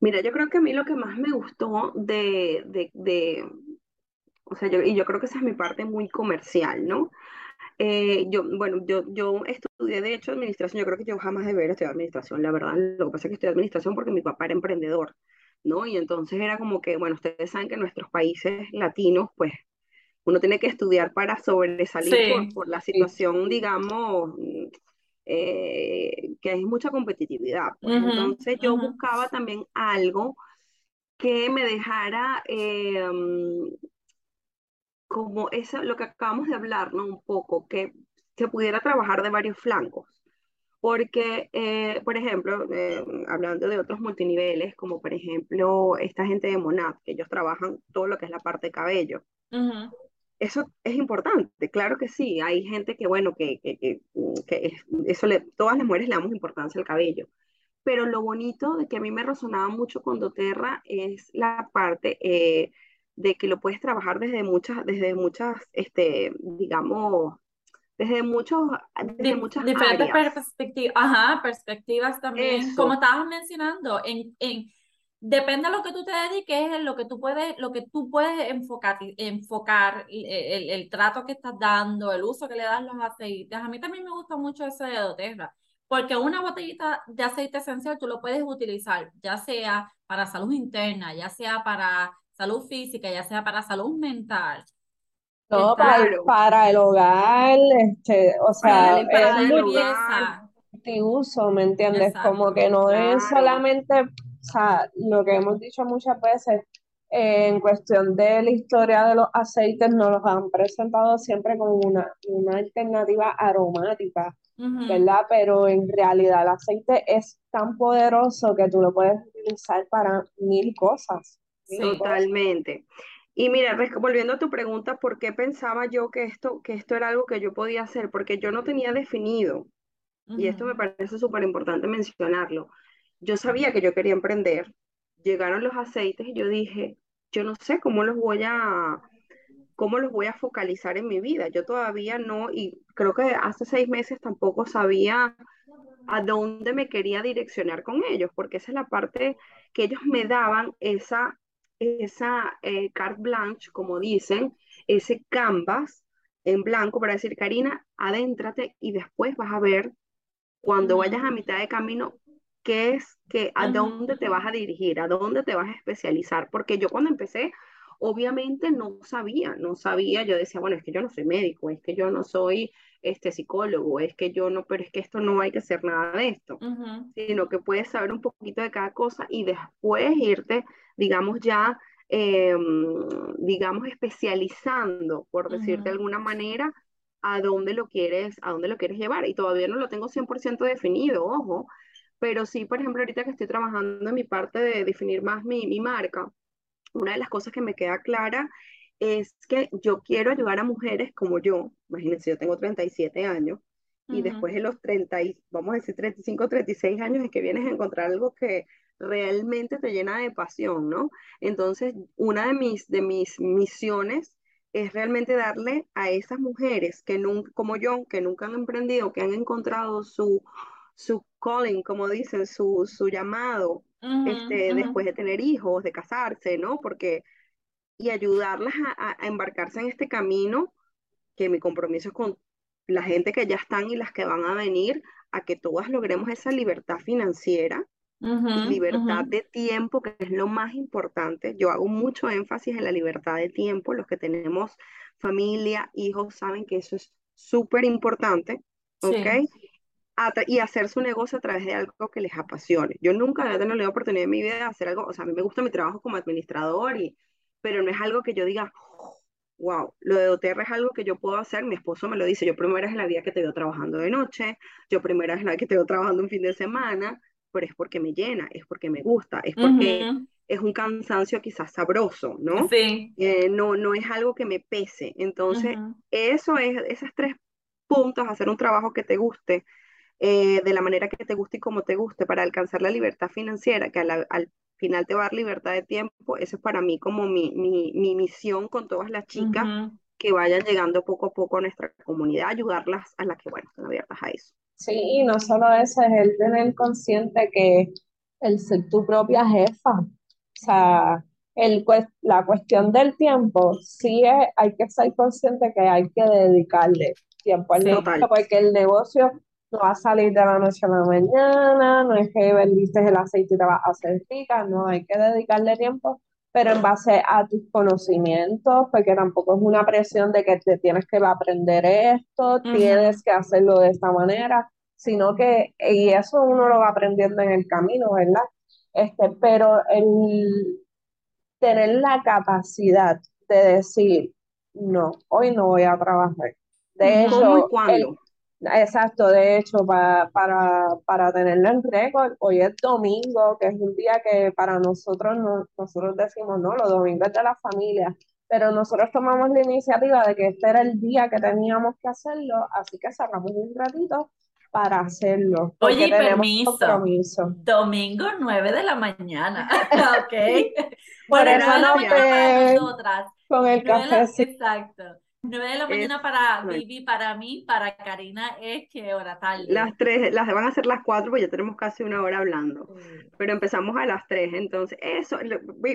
Speaker 3: Mira, yo creo que a mí lo que más me gustó de, o sea, yo, y yo creo que esa es mi parte muy comercial, ¿no? Eh, yo, bueno, yo, yo estudié de hecho administración, yo creo que yo jamás debería estudiar administración, la verdad, lo que pasa es que estudié administración porque mi papá era emprendedor, ¿no? Y entonces era como que, bueno, ustedes saben que en nuestros países latinos, pues, uno tiene que estudiar para sobresalir por, la situación, digamos, eh, que hay mucha competitividad. Pues. entonces yo buscaba también algo que me dejara em, como eso, lo que acabamos de hablar, ¿no? Un poco, que se pudiera trabajar de varios flancos. Porque, eh, por ejemplo, eh, hablando de otros multiniveles, como por ejemplo esta gente de Monad, que ellos trabajan todo lo que es la parte de cabello. Eso es importante, claro que sí. Hay gente que, bueno, que, que, que, eso le, todas las mujeres le damos importancia al cabello. Pero lo bonito de que a mí me resonaba mucho con doTERRA es la parte eh, de que lo puedes trabajar desde muchas, desde muchas, este, digamos, desde muchos, desde muchas
Speaker 2: diferentes perspectivas, ajá, perspectivas también, como estabas mencionando, en, en, depende de lo que tú te dediques, lo que tú puedes, lo que tú puedes enfocar, enfocar el, el, trato que estás dando, el uso que le das los aceites. A mí también me gusta mucho ese de doTERRA, porque una botellita de aceite esencial tú lo puedes utilizar, ya sea para salud interna, ya sea para salud física, ya sea para salud mental.
Speaker 1: No, para, el hogar, este, o sea,
Speaker 2: para
Speaker 1: es
Speaker 2: limpieza.
Speaker 1: uso, ¿me entiendes? Como que no es solamente, o sea, lo que hemos dicho muchas veces, eh, en cuestión de la historia de los aceites, nos los han presentado siempre como una, una alternativa aromática, ¿verdad? Pero en realidad el aceite es tan poderoso que tú lo puedes utilizar para mil cosas.
Speaker 3: Totalmente. Y mira, volviendo a tu pregunta, ¿por qué pensaba yo que esto, que esto era algo que yo podía hacer? Porque yo no tenía definido, y esto me parece súper importante mencionarlo. Yo sabía que yo quería emprender, llegaron los aceites y yo dije, yo no sé cómo los voy a, cómo los voy a focalizar en mi vida. Yo todavía no, y creo que hace seis meses tampoco sabía a dónde me quería direccionar con ellos, porque esa es la parte que ellos me daban, esa esa eh, carte blanche, como dicen, ese canvas en blanco para decir, Karina, adéntrate y después vas a ver cuando vayas a mitad de camino qué es, que, a dónde te vas a dirigir, a dónde te vas a especializar. Porque yo cuando empecé, obviamente no sabía, no sabía, yo decía, bueno, es que yo no soy médico, es que yo no soy este psicólogo, es que yo no, pero es que esto no hay que hacer nada de esto, sino que puedes saber un poquito de cada cosa y después irte, digamos, ya, em, digamos, especializando, por decirte de alguna manera, a dónde lo quieres, a dónde lo quieres llevar. Y todavía no lo tengo 100% definido, ojo, pero sí, por ejemplo, ahorita que estoy trabajando en mi parte de definir más mi, mi marca, una de las cosas que me queda clara es que yo quiero ayudar a mujeres como yo, imagínense, yo tengo 37 años, y después de los 30, vamos a decir 35, 36 años, es que vienes a encontrar algo que realmente te llena de pasión, ¿no? Entonces, una de mis, de mis misiones es realmente darle a esas mujeres que nunca, como yo, que nunca han emprendido, que han encontrado su, su calling, como dicen, su, su llamado, este, después de tener hijos, de casarse, ¿no? Porque y ayudarlas a, embarcarse en este camino, que mi compromiso es con la gente que ya están y las que van a venir, a que todas logremos esa libertad financiera y libertad de tiempo, que es lo más importante. Yo hago mucho énfasis en la libertad de tiempo. Los que tenemos familia, hijos, saben que eso es súper importante, ¿ok? y hacer su negocio a través de algo que les apasione. Yo nunca había tenido la oportunidad en mi vida de hacer algo, o sea, a mí me gusta mi trabajo como administrador y pero no es algo que yo diga, wow, lo de doTERRA es algo que yo puedo hacer, mi esposo me lo dice, yo primero es en la vida que te veo trabajando de noche, yo primero es la que te veo trabajando un fin de semana, pero es porque me llena, es porque me gusta, es porque es un cansancio quizás sabroso, ¿no?
Speaker 2: Sí.
Speaker 3: Eh, no, no es algo que me pese. Entonces, eso es, esos tres puntos, hacer un trabajo que te guste, eh, de la manera que te guste y como te guste, para alcanzar la libertad financiera, que al, al final te va a dar libertad de tiempo. Eso es para mí como mi, mi, mi misión con todas las chicas que vayan llegando poco a poco a nuestra comunidad, ayudarlas a las que, bueno, están abiertas a eso.
Speaker 1: Sí, y no solo eso, es el tener consciente que el ser tu propia jefa, o sea, el, la cuestión del tiempo, sí es, hay que ser consciente que hay que dedicarle tiempo al negocio, porque el negocio no va a salir de la noche a la mañana, no es que vendiste el aceite y te vas a hacer rica, no, hay que dedicarle tiempo, pero en base a tus conocimientos, porque tampoco es una presión de que te tienes que aprender esto, tienes que hacerlo de esta manera, sino que, y eso uno lo va aprendiendo en el camino, ¿verdad? Este, pero el tener la capacidad de decir, no, hoy no voy a trabajar. De hecho, Exacto, de hecho, para, para, para tenerlo en récord, hoy es domingo, que es un día que para nosotros, no, nosotros decimos, no, los domingos es de la familia, pero nosotros tomamos la iniciativa de que este era el día que teníamos que hacerlo, así que sacamos un ratito para hacerlo.
Speaker 2: Oye, permiso. Domingo 9 de la mañana, [laughs] ¿ok?
Speaker 1: Por eso no Con el café.
Speaker 2: Exacto. 9 de la mañana para Vivi, para mí, para Karina es que hora tarde.
Speaker 3: Las 3, las van a ser las 4 porque ya tenemos casi una hora hablando. Pero empezamos a las 3, entonces eso,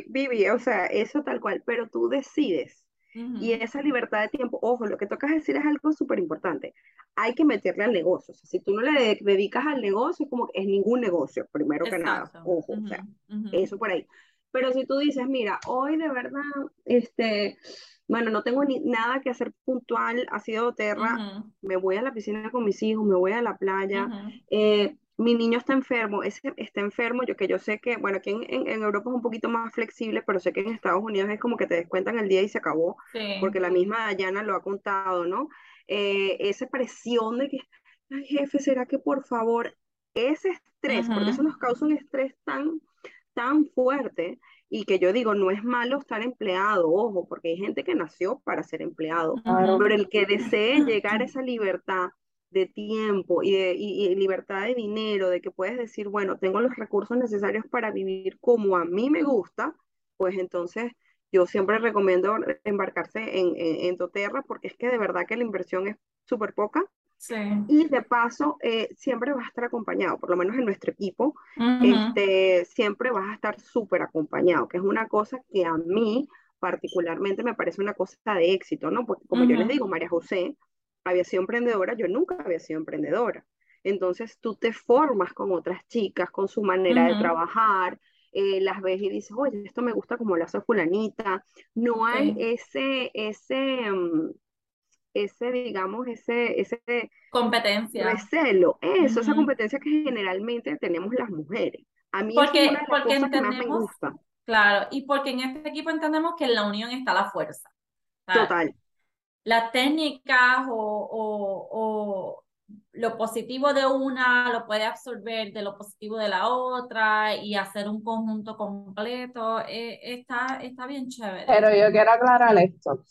Speaker 3: Vivi, o sea, eso tal cual, pero tú decides. Y esa libertad de tiempo, ojo, lo que tocas decir es algo súper importante. Hay que meterle al negocio. O sea, si tú no le dedicas al negocio, es como que es ningún negocio, primero que nada. Ojo, o sea, eso por ahí. Pero si tú dices, mira, hoy de verdad, este, bueno, no tengo ni nada que hacer puntual, ha sido terra, me voy a la piscina con mis hijos, me voy a la playa, eh, mi niño está enfermo, ese está enfermo, yo que yo sé que, bueno, aquí en, Europa es un poquito más flexible, pero sé que en Estados Unidos es como que te descuentan el día y se acabó, porque la misma Dayana lo ha contado, ¿no? Eh, esa presión de que, ay jefe, ¿será que por favor, ese estrés, porque eso nos causa un estrés tan, tan fuerte, y que yo digo, no es malo estar empleado, ojo, porque hay gente que nació para ser empleado, pero el que desee [laughs] llegar a esa libertad de tiempo y, de, y, libertad de dinero, de que puedes decir, bueno, tengo los recursos necesarios para vivir como a mí me gusta, pues entonces yo siempre recomiendo embarcarse en, en, en Toterra porque es que de verdad que la inversión es súper poca y de paso, eh, siempre vas a estar acompañado, por lo menos en nuestro equipo, este, siempre vas a estar súper acompañado, que es una cosa que a mí particularmente me parece una cosa de éxito, ¿no? Porque como yo les digo, María José había sido emprendedora, yo nunca había sido emprendedora. Entonces tú te formas con otras chicas, con su manera de trabajar, eh, las ves y dices, oye, esto me gusta como lo hace fulanita. No hay ese, ese, mm, ese, digamos, ese, ese
Speaker 2: competencia.
Speaker 3: Recelo, eso, esa competencia que generalmente tenemos las mujeres. A mí
Speaker 2: porque,
Speaker 3: es una
Speaker 2: porque
Speaker 3: entendemos, me gusta.
Speaker 2: Claro, y porque en este equipo entendemos que en la unión está la fuerza.
Speaker 3: Total.
Speaker 2: Las técnicas o, o, lo positivo de una lo puede absorber de lo positivo de la otra y hacer un conjunto completo. Eh, está, está bien chévere.
Speaker 1: Pero yo quiero aclarar esto.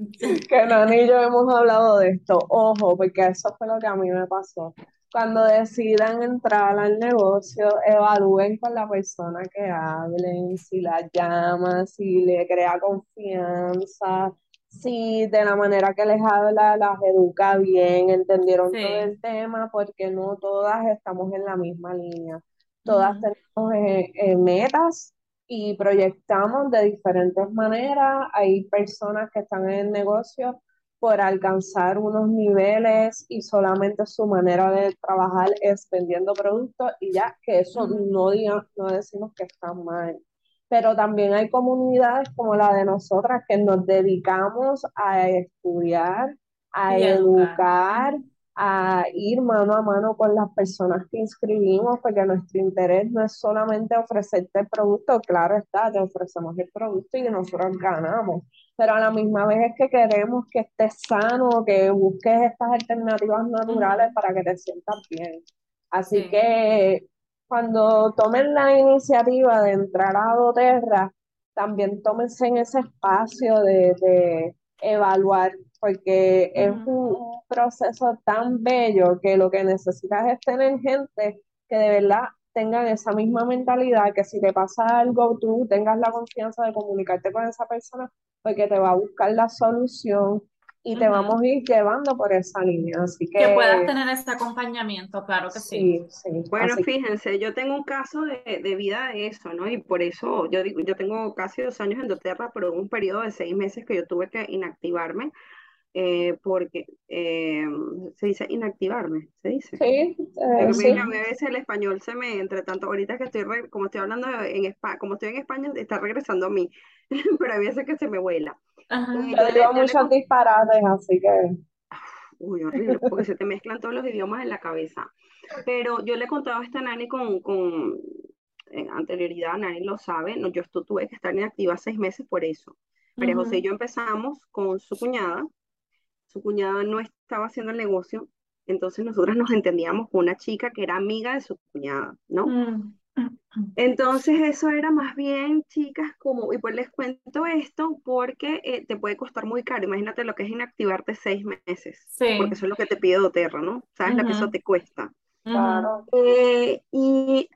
Speaker 1: [laughs] que Nani y yo hemos hablado de esto. Ojo, porque eso fue lo que a mí me pasó. Cuando decidan entrar al negocio, evalúen con la persona que hablen, si la llama, si le crea confianza, si de la manera que les habla las educa bien, entendieron todo el tema, porque no todas estamos en la misma línea. Todas tenemos eh, eh, metas y proyectamos de diferentes maneras. Hay personas que están en el negocio por alcanzar unos niveles y solamente su manera de trabajar es vendiendo productos y ya que eso no, diga, no decimos que está mal. Pero también hay comunidades como la de nosotras que nos dedicamos a estudiar, a educar, a ir mano a mano con las personas que inscribimos, porque nuestro interés no es solamente ofrecerte el producto, claro está, te ofrecemos el producto y nosotros ganamos, pero a la misma vez es que queremos que estés sano, que busques estas alternativas naturales para que te sientas bien. Así que cuando tomen la iniciativa de entrar a Doterra, también tómense en ese espacio de, de evaluar porque es un proceso tan bello que lo que necesitas es tener gente que de verdad tengan esa misma mentalidad, que si te pasa algo, tú tengas la confianza de comunicarte con esa persona, porque te va a buscar la solución y te vamos a ir llevando por esa línea. Así que,
Speaker 2: que puedas tener ese acompañamiento, claro que sí.
Speaker 1: sí.
Speaker 3: Bueno, fíjense, yo tengo un caso de, de, vida de eso, ¿no? Y por eso yo digo, yo tengo casi dos años en doTERRA, pero un periodo de seis meses que yo tuve que inactivarme eh, porque eh, se dice inactivarme, se dice.
Speaker 1: Sí,
Speaker 3: eh, A veces el español se me, entre tanto, ahorita que estoy, como estoy hablando en España, como estoy en España, está regresando a mí, [laughs] pero hay veces que se me vuela.
Speaker 1: yo digo muchos disparates, así que... [laughs]
Speaker 3: Uy, horrible, porque se te mezclan todos los idiomas en la cabeza. Pero yo le contaba a esta Nani con, con anterioridad, Nani lo sabe, no, yo tuve que estar inactiva seis meses por eso. Pero José y yo empezamos con su cuñada, su cuñada no estaba haciendo el negocio, entonces nosotras nos entendíamos con una chica que era amiga de su cuñada, ¿no? Mm. Entonces eso era más bien, chicas, como, y pues les cuento esto porque eh, te puede costar muy caro, imagínate lo que es inactivarte seis meses, porque eso es lo que te pide Doterra, ¿no? ¿Sabes lo que eso te cuesta?
Speaker 1: Claro.
Speaker 3: Eh, y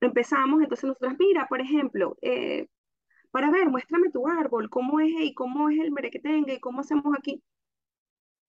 Speaker 3: empezamos, entonces nosotras, mira, por ejemplo, eh, para ver, muéstrame tu árbol, cómo es y cómo es el mere que tenga y cómo hacemos aquí.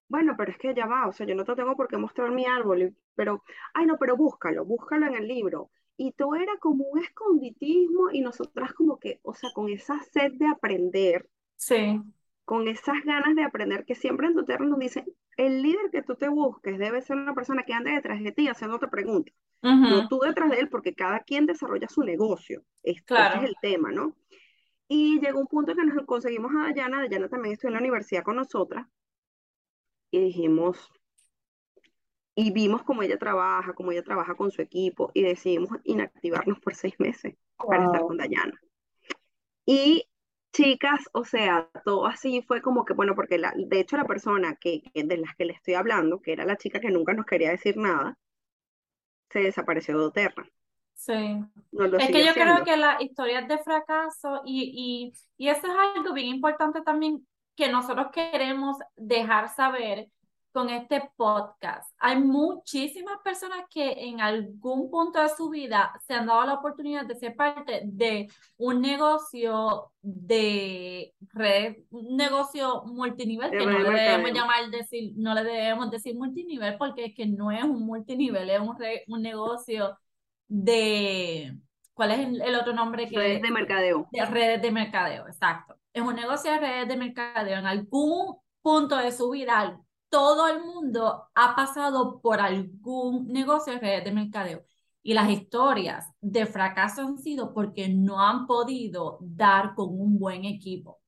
Speaker 3: Bueno, pero es que ya va, o sea, yo no te tengo por qué mostrar mi árbol, pero, ay no, pero búscalo, búscalo en el libro. Y todo era como un esconditismo y nosotras como que, o sea, con esa sed de aprender,
Speaker 2: sí.
Speaker 3: con esas ganas de aprender que siempre en tu tierra nos dicen, el líder que tú te busques debe ser una persona que ande detrás de ti haciéndote preguntas. No tú detrás de él, porque cada quien desarrolla su negocio. Este, es el tema, ¿no? Y llegó un punto que nos conseguimos a Dayana, Dayana también estuvo en la universidad con nosotras, y dijimos, y vimos cómo ella trabaja, cómo ella trabaja con su equipo, y decidimos inactivarnos por seis meses para estar con Dayana. Y chicas, o sea, todo así fue como que, bueno, porque la, de hecho la persona que, de las que le estoy hablando, que era la chica que nunca nos quería decir nada, se desapareció de Oterra.
Speaker 2: Sí. es que yo creo que las historias de fracaso y, y, y eso es algo bien importante también que nosotros queremos dejar saber con este podcast. Hay muchísimas personas que en algún punto de su vida se han dado la oportunidad de ser parte de un negocio de red, un negocio multinivel, que no le debemos llamar decir, no le debemos decir multinivel porque es que no es un multinivel, es un, un negocio de, ¿cuál es el, otro nombre? Que
Speaker 3: redes de mercadeo.
Speaker 2: De redes de mercadeo, exacto. Es un negocio de redes de mercadeo. En algún punto de su vida, todo el mundo ha pasado por algún negocio de redes de mercadeo. Y las historias de fracaso han sido porque no han podido dar con un buen equipo.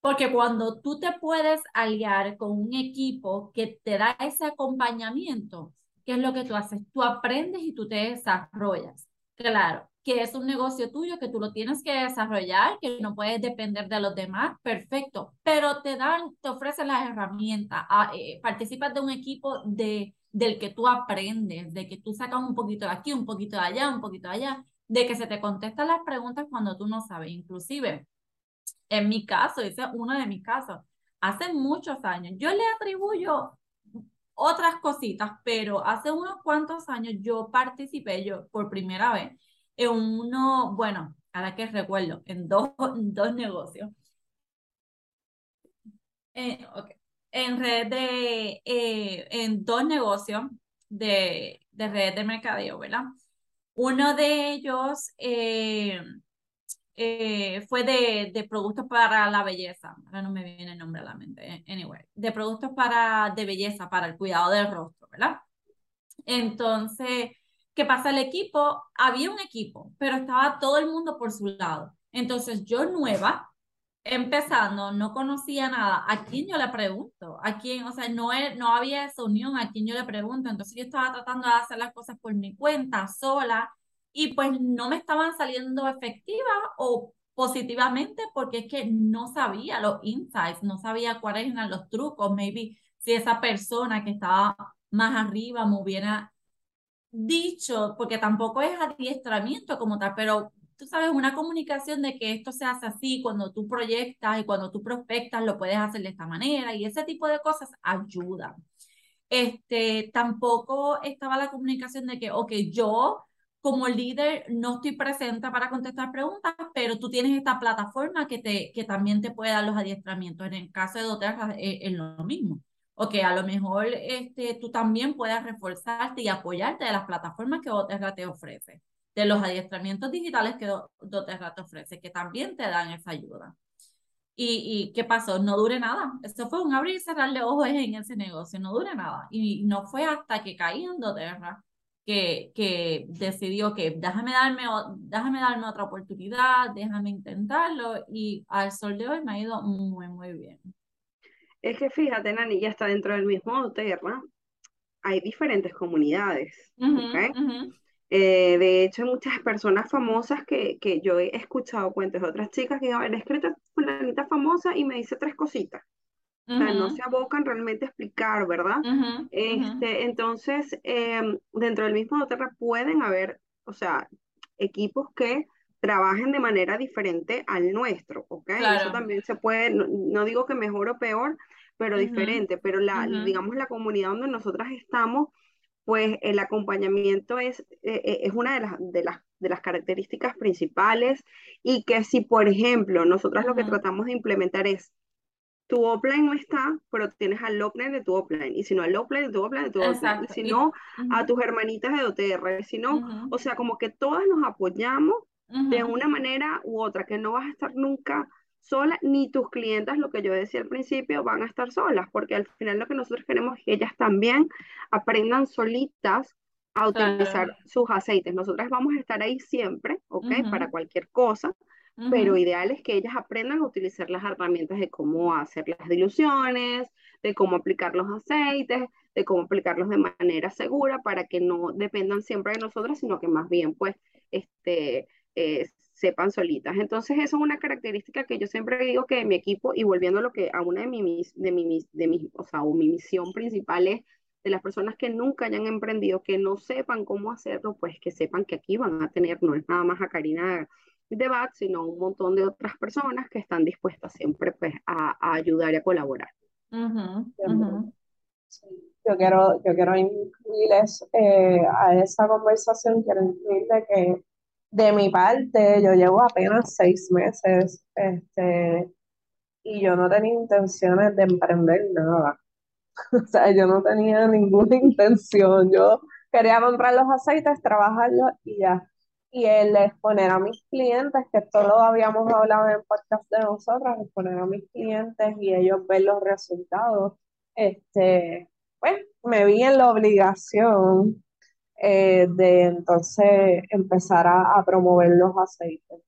Speaker 2: Porque cuando tú te puedes aliar con un equipo que te da ese acompañamiento, ¿qué es lo que tú haces? Tú aprendes y tú te desarrollas. Claro, que es un negocio tuyo, que tú lo tienes que desarrollar, que no puedes depender de los demás, perfecto, pero te dan, te ofrecen las herramientas, ah, eh, participas de un equipo de, del que tú aprendes, de que tú sacas un poquito de aquí, un poquito de allá, un poquito de allá, de que se te contestan las preguntas cuando tú no sabes, inclusive, en mi caso, ese es uno de mis casos, hace muchos años, yo le atribuyo otras cositas, pero hace unos cuantos años yo participé yo por primera vez en uno, bueno, ahora que recuerdo, en dos, dos negocios. Eh, en red de, eh, en dos negocios de, de red de mercadeo, ¿verdad? Uno de ellos eh, fue de, de, productos para la belleza. Ahora no me viene el nombre a la mente. Anyway, de productos para, de belleza, para el cuidado del rostro, ¿verdad? Entonces, ¿Qué pasa? El equipo, había un equipo, pero estaba todo el mundo por su lado. Entonces yo nueva, empezando, no conocía nada. ¿A quién yo le pregunto? ¿A quién? O sea, no, no había esa unión. ¿A quién yo le pregunto? Entonces yo estaba tratando de hacer las cosas por mi cuenta, sola, y pues no me estaban saliendo efectivas o positivamente porque es que no sabía los insights, no sabía cuáles eran los trucos. Maybe si esa persona que estaba más arriba me hubiera dicho, porque tampoco es adiestramiento como tal, pero tú sabes, una comunicación de que esto se hace así, cuando tú proyectas y cuando tú prospectas, lo puedes hacer de esta manera y ese tipo de cosas ayudan. Este, tampoco estaba la comunicación de que, ok, yo como líder no estoy presente para contestar preguntas, pero tú tienes esta plataforma que, te, que también te puede dar los adiestramientos. En el caso de Doterra es, es lo mismo o que a lo mejor este, tú también puedas reforzarte y apoyarte de las plataformas que Doterra te ofrece, de los adiestramientos digitales que Doterra te ofrece, que también te dan esa ayuda. ¿Y, ¿Y qué pasó? No dure nada. Eso fue un abrir y cerrar de ojos en ese negocio, no dure nada. Y no fue hasta que caí en Doterra que, que decidió que déjame darme, déjame darme otra oportunidad, déjame intentarlo y al sol de hoy me ha ido muy, muy bien.
Speaker 3: Es que fíjate, Nani, ya está dentro del mismo Terra, hay diferentes comunidades. Eh, de hecho, hay muchas personas famosas que, que, yo he escuchado cuentos de otras chicas que han escrito fulanita famosa y me dice tres cositas. O sea, no se abocan realmente a explicar, ¿verdad? este, entonces, em, dentro del mismo Terra pueden haber, o sea, equipos que trabajen de manera diferente al nuestro, ¿ok? Eso también se puede, no, digo que mejor o peor, pero diferente, pero la, digamos, la comunidad donde nosotras estamos, pues el acompañamiento es, eh, eh, es una de las, de, las, de las características principales y que si, por ejemplo, nosotras lo que tratamos de implementar es tu offline no está, pero tienes al offline de tu offline, y si no al offline de tu offline de tu offline, y si no a tus hermanitas de OTR, si no, o sea, como que todas nos apoyamos de una manera u otra, que no vas a estar nunca sola, ni tus clientes, lo que yo decía al principio, van a estar solas, porque al final lo que nosotros queremos es que ellas también aprendan solitas a utilizar sus aceites. Nosotras vamos a estar ahí siempre, ¿ok? Para cualquier cosa, pero ideal es que ellas aprendan a utilizar las herramientas de cómo hacer las diluciones, de cómo aplicar los aceites, de cómo aplicarlos de manera segura para que no dependan siempre de nosotras, sino que más bien, pues, este, eh, sepan solitas. Entonces, eso es una característica que yo siempre digo que mi equipo, y volviendo a lo que a una de mis, de mi, de mi, o sea, mi misión principal es de las personas que nunca hayan emprendido, que no sepan cómo hacerlo, pues que sepan que aquí van a tener, no es nada más a Karina de Bat, sino un montón de otras personas que están dispuestas siempre pues a, ayudar y a colaborar.
Speaker 1: Yo quiero, yo quiero incluirles eh, a esa conversación, quiero incluirle que de mi parte, yo llevo apenas seis meses, este, y yo no tenía intenciones de emprender nada. [laughs] O sea, yo no tenía ninguna intención. Yo quería comprar los aceites, trabajarlos y ya. Y el exponer a mis clientes, que esto lo habíamos hablado en podcast de nosotras, exponer a mis clientes y ellos ver los resultados, este, pues me vi en la obligación eh, de entonces empezar a, promover los aceites.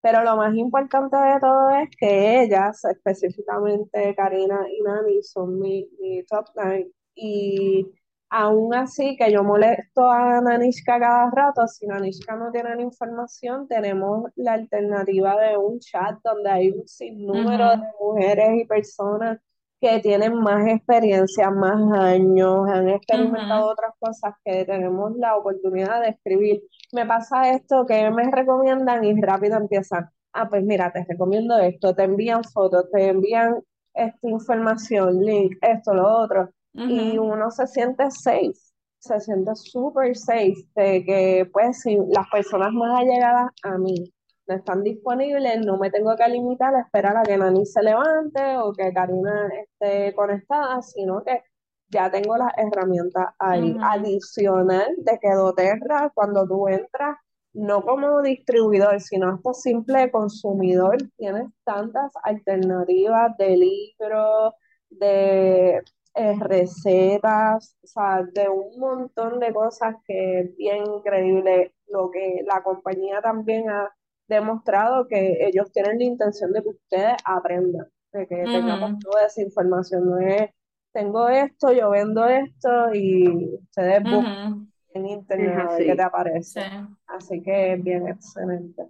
Speaker 1: Pero lo más importante de todo es que ellas, específicamente Karina y Nani, son mi, mi top line. Y aún así que yo molesto a Nanishka cada rato, si Nanishka no tiene la información, tenemos la alternativa de un chat donde hay un sinnúmero de mujeres y personas que tienen más experiencia, más años, han experimentado otras cosas que tenemos la oportunidad de escribir. Me pasa esto, que me recomiendan? Y rápido empiezan. Ah, pues mira, te recomiendo esto, te envían fotos, te envían esta información, link, esto, lo otro. Y uno se siente safe, se siente súper safe de que, pues, si las personas más allegadas a mí no están disponibles, no me tengo que limitar a esperar a que Nani se levante o que Karina esté conectada, sino que ya tengo las herramientas ahí. Adicional de que doTERRA, cuando tú entras, no como distribuidor, sino hasta simple consumidor, tienes tantas alternativas de libros, de eh, recetas, o sea, de un montón de cosas que es bien increíble lo que la compañía también ha demostrado que ellos tienen la intención de que ustedes aprendan, de que tengamos toda esa información. No es, tengo esto, yo vendo esto y ustedes buscan en internet a ver qué te aparece. Así que es bien excelente.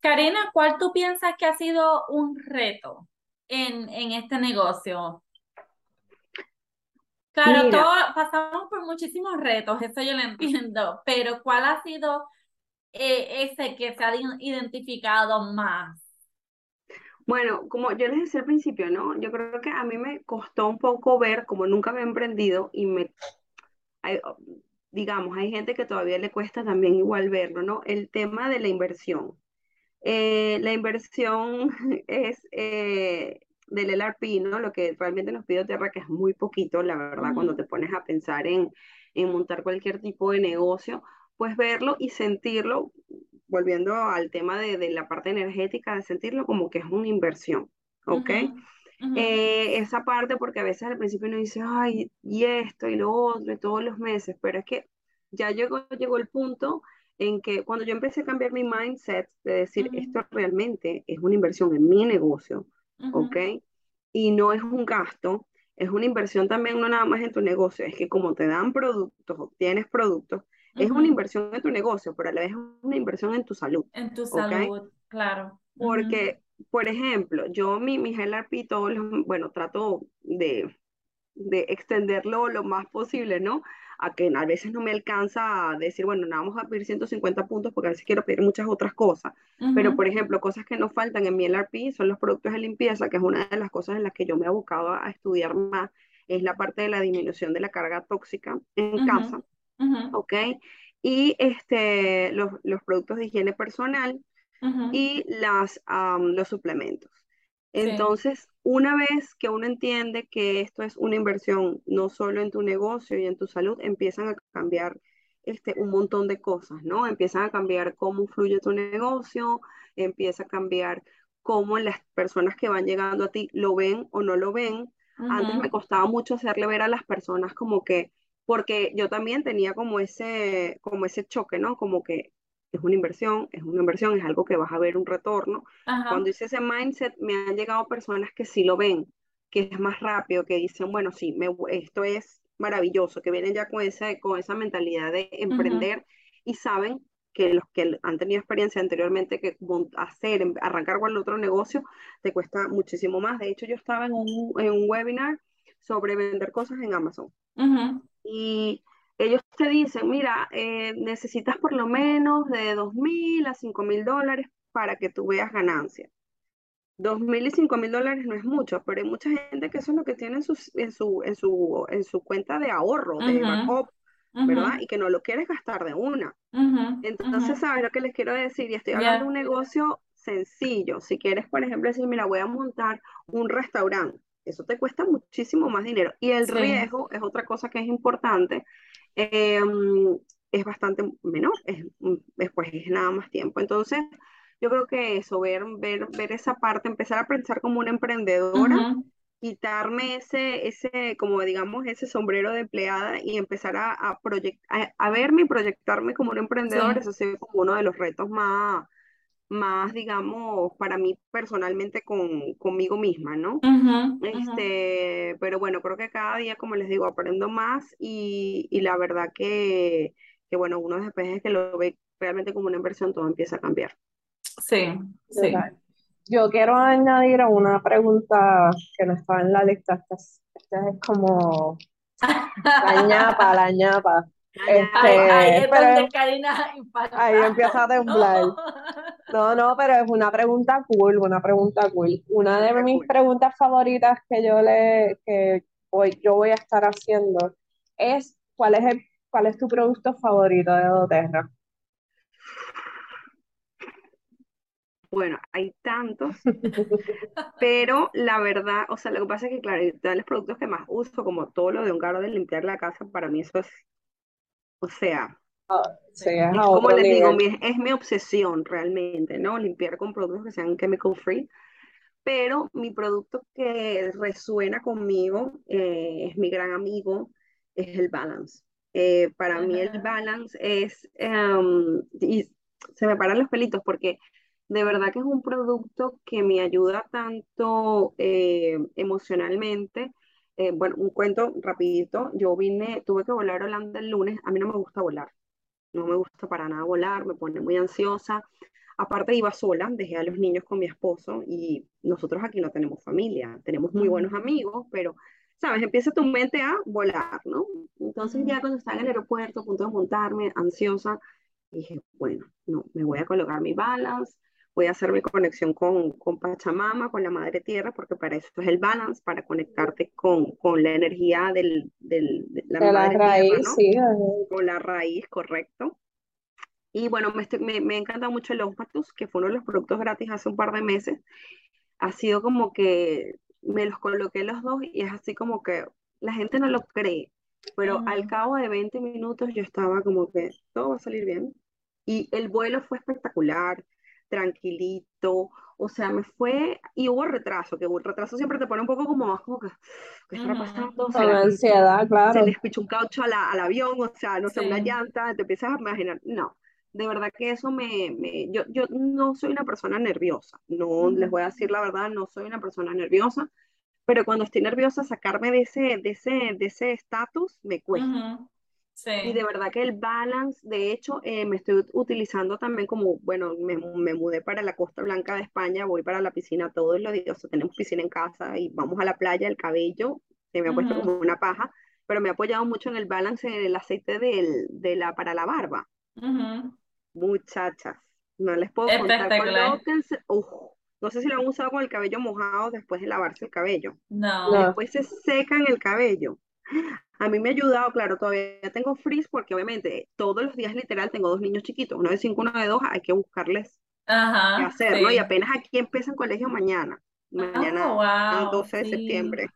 Speaker 2: Karina, ¿cuál tú piensas que ha sido un reto en, en este negocio? Claro, todos pasamos por muchísimos retos, eso yo lo entiendo, pero ¿cuál ha sido eh, ese que se ha identificado más?
Speaker 3: Bueno, como yo les decía al principio, ¿no? Yo creo que a mí me costó un poco ver, como nunca me he emprendido, y me, digamos, hay gente que todavía le cuesta también igual verlo, ¿no? El tema de la inversión. Eh, la inversión [laughs] es eh, del LRP, ¿no? Lo que realmente nos pide Tierra, que es muy poquito, la verdad, cuando te pones a pensar en, en montar cualquier tipo de negocio, pues verlo y sentirlo, volviendo al tema de, la parte energética, de sentirlo como que es una inversión, ¿ok? Eh, esa parte, porque a veces al principio uno dice, ay, y esto y lo otro, y todos los meses, pero es que ya llegó, llegó el punto en que cuando yo empecé a cambiar mi mindset de decir, esto realmente es una inversión en mi negocio, ¿ok? Y no es un gasto, es una inversión también no nada más en tu negocio, es que como te dan productos, obtienes productos, es una inversión en tu negocio, pero a la vez es una inversión en tu salud.
Speaker 2: En tu salud, claro.
Speaker 3: Porque, por ejemplo, yo mi, mi GLRP, todos bueno, trato de, de extenderlo lo más posible, ¿no? A que a veces no me alcanza a decir, bueno, no vamos a pedir 150 puntos porque a veces quiero pedir muchas otras cosas. Pero, por ejemplo, cosas que no faltan en mi LRP son los productos de limpieza, que es una de las cosas en las que yo me he abocado a estudiar más, es la parte de la disminución de la carga tóxica en casa. ¿ok? Y este, los, los, productos de higiene personal y las, los suplementos. Entonces, una vez que uno entiende que esto es una inversión no solo en tu negocio y en tu salud, empiezan a cambiar este, un montón de cosas, ¿no? Empiezan a cambiar cómo fluye tu negocio, empieza a cambiar cómo las personas que van llegando a ti lo ven o no lo ven. Antes me costaba mucho hacerle ver a las personas como que porque yo también tenía como ese, como ese choque, ¿no? Como que es una inversión, es una inversión, es algo que vas a ver un retorno. Cuando hice ese mindset, me han llegado personas que sí lo ven, que es más rápido, que dicen, bueno, sí, me, esto es maravilloso, que vienen ya con esa, con esa mentalidad de emprender y saben que los que han tenido experiencia anteriormente que hacer, em, arrancar con el otro negocio, te cuesta muchísimo más. De hecho, yo estaba en un, en un webinar sobre vender cosas en Amazon y ellos te dicen, mira, eh, necesitas por lo menos de dos mil a cinco mil dólares para que tú veas ganancias. Dos mil y cinco mil dólares no es mucho, pero hay mucha gente que eso es lo que tiene en su, en su, en su, en su cuenta de ahorro, de backup, ¿verdad? Y que no lo quieres gastar de una. Entonces, ¿sabes lo que les quiero decir? Y estoy hablando de un negocio sencillo. Si quieres, por ejemplo, decir, mira, voy a montar un restaurante eso te cuesta muchísimo más dinero. Y el riesgo es otra cosa que es importante, em, es bastante menor, es, después es nada más tiempo. Entonces, yo creo que eso, ver, ver, ver esa parte, empezar a pensar como una emprendedora, quitarme ese, ese, como digamos, ese sombrero de empleada y empezar a, a, a, verme y proyectarme como un emprendedor, eso sido como uno de los retos más, más, digamos, para mí personalmente con, conmigo misma, ¿no? este, Pero bueno, creo que cada día, como les digo, aprendo más y, y la verdad que, que, bueno, uno después es que lo ve realmente como una inversión, todo empieza a cambiar.
Speaker 2: Sí, sí.
Speaker 1: Yo quiero añadir una pregunta que no estaba en la lista. Esta es, es como [laughs] la ñapa, la ñapa.
Speaker 2: Este, [laughs] ahí, Karina
Speaker 1: ahí empieza a temblar. No, no, pero es una pregunta cool, una pregunta cool. Una de mis preguntas favoritas que yo le que voy, yo voy a estar haciendo es ¿cuál es el, cuál es tu producto favorito de doTERRA?
Speaker 3: Bueno, hay tantos, [laughs] pero la verdad, o sea, lo que pasa es que, claro, de los productos que más uso, como todo lo de un carro de limpiar la casa, para mí eso es, o sea,
Speaker 1: ah,
Speaker 3: es como les digo, es mi obsesión realmente, ¿no? Limpiar con productos que sean chemical free, pero mi producto que resuena conmigo, eh, es mi gran amigo, es el Balance. Eh, para mí el Balance es, em, y se me paran los pelitos porque de verdad que es un producto que me ayuda tanto eh, emocionalmente. Eh, bueno, un cuento rapidito. Yo vine, tuve que volar a Holanda el lunes. A mí no me gusta volar. No me gusta para nada volar, me pone muy ansiosa. Aparte iba sola, dejé a los niños con mi esposo y nosotros aquí no tenemos familia, tenemos muy buenos amigos, pero, ¿sabes? Empieza tu mente a volar, ¿no? Entonces ya cuando estaba en el aeropuerto, a punto de montarme, ansiosa, dije, bueno, no, me voy a colocar mi balance, voy a hacer mi conexión con, con Pachamama, con la Madre Tierra, porque para eso es el balance, para conectarte con, con la energía del, del de la, Madre raíz, Tierra, ¿no? Con la raíz, correcto. Y bueno, me, me, me encanta mucho el Osmatus, que fue uno de los productos gratis hace un par de meses. Ha sido como que me los coloqué los dos y es así como que la gente no lo cree, pero al cabo de 20 minutos yo estaba como que todo va a salir bien. Y el vuelo fue espectacular, tranquilito, o sea, me fue, y hubo retraso, que hubo retraso siempre te pone un poco como más como que, ¿qué está pasando?
Speaker 1: Se ansiedad, claro.
Speaker 3: Se les pichó un caucho al avión, o sea, no sé, una llanta, te empiezas a imaginar, no, de verdad que eso me, me yo, yo no soy una persona nerviosa, no les voy a decir la verdad, no soy una persona nerviosa, pero cuando estoy nerviosa, sacarme de ese, de ese, de ese estatus me cuesta. Y de verdad que el balance, de hecho, eh, me estoy utilizando también como, bueno, me, me, mudé para la Costa Blanca de España, voy para la piscina todos los días, tenemos piscina en casa y vamos a la playa, el cabello se me ha puesto como una paja, pero me ha apoyado mucho en el balance en el aceite del, de la, para la barba. Muchachas, no les puedo contar. no sé si lo han usado con el cabello mojado después de lavarse el cabello.
Speaker 2: No.
Speaker 3: Después se secan el cabello. A mí me ha ayudado, claro, todavía tengo frizz porque obviamente todos los días literal tengo dos niños chiquitos, uno de cinco, uno de dos, hay que buscarles
Speaker 2: Ajá,
Speaker 3: qué hacer, ¿no? Y apenas aquí empieza el colegio mañana, mañana, 12 de septiembre.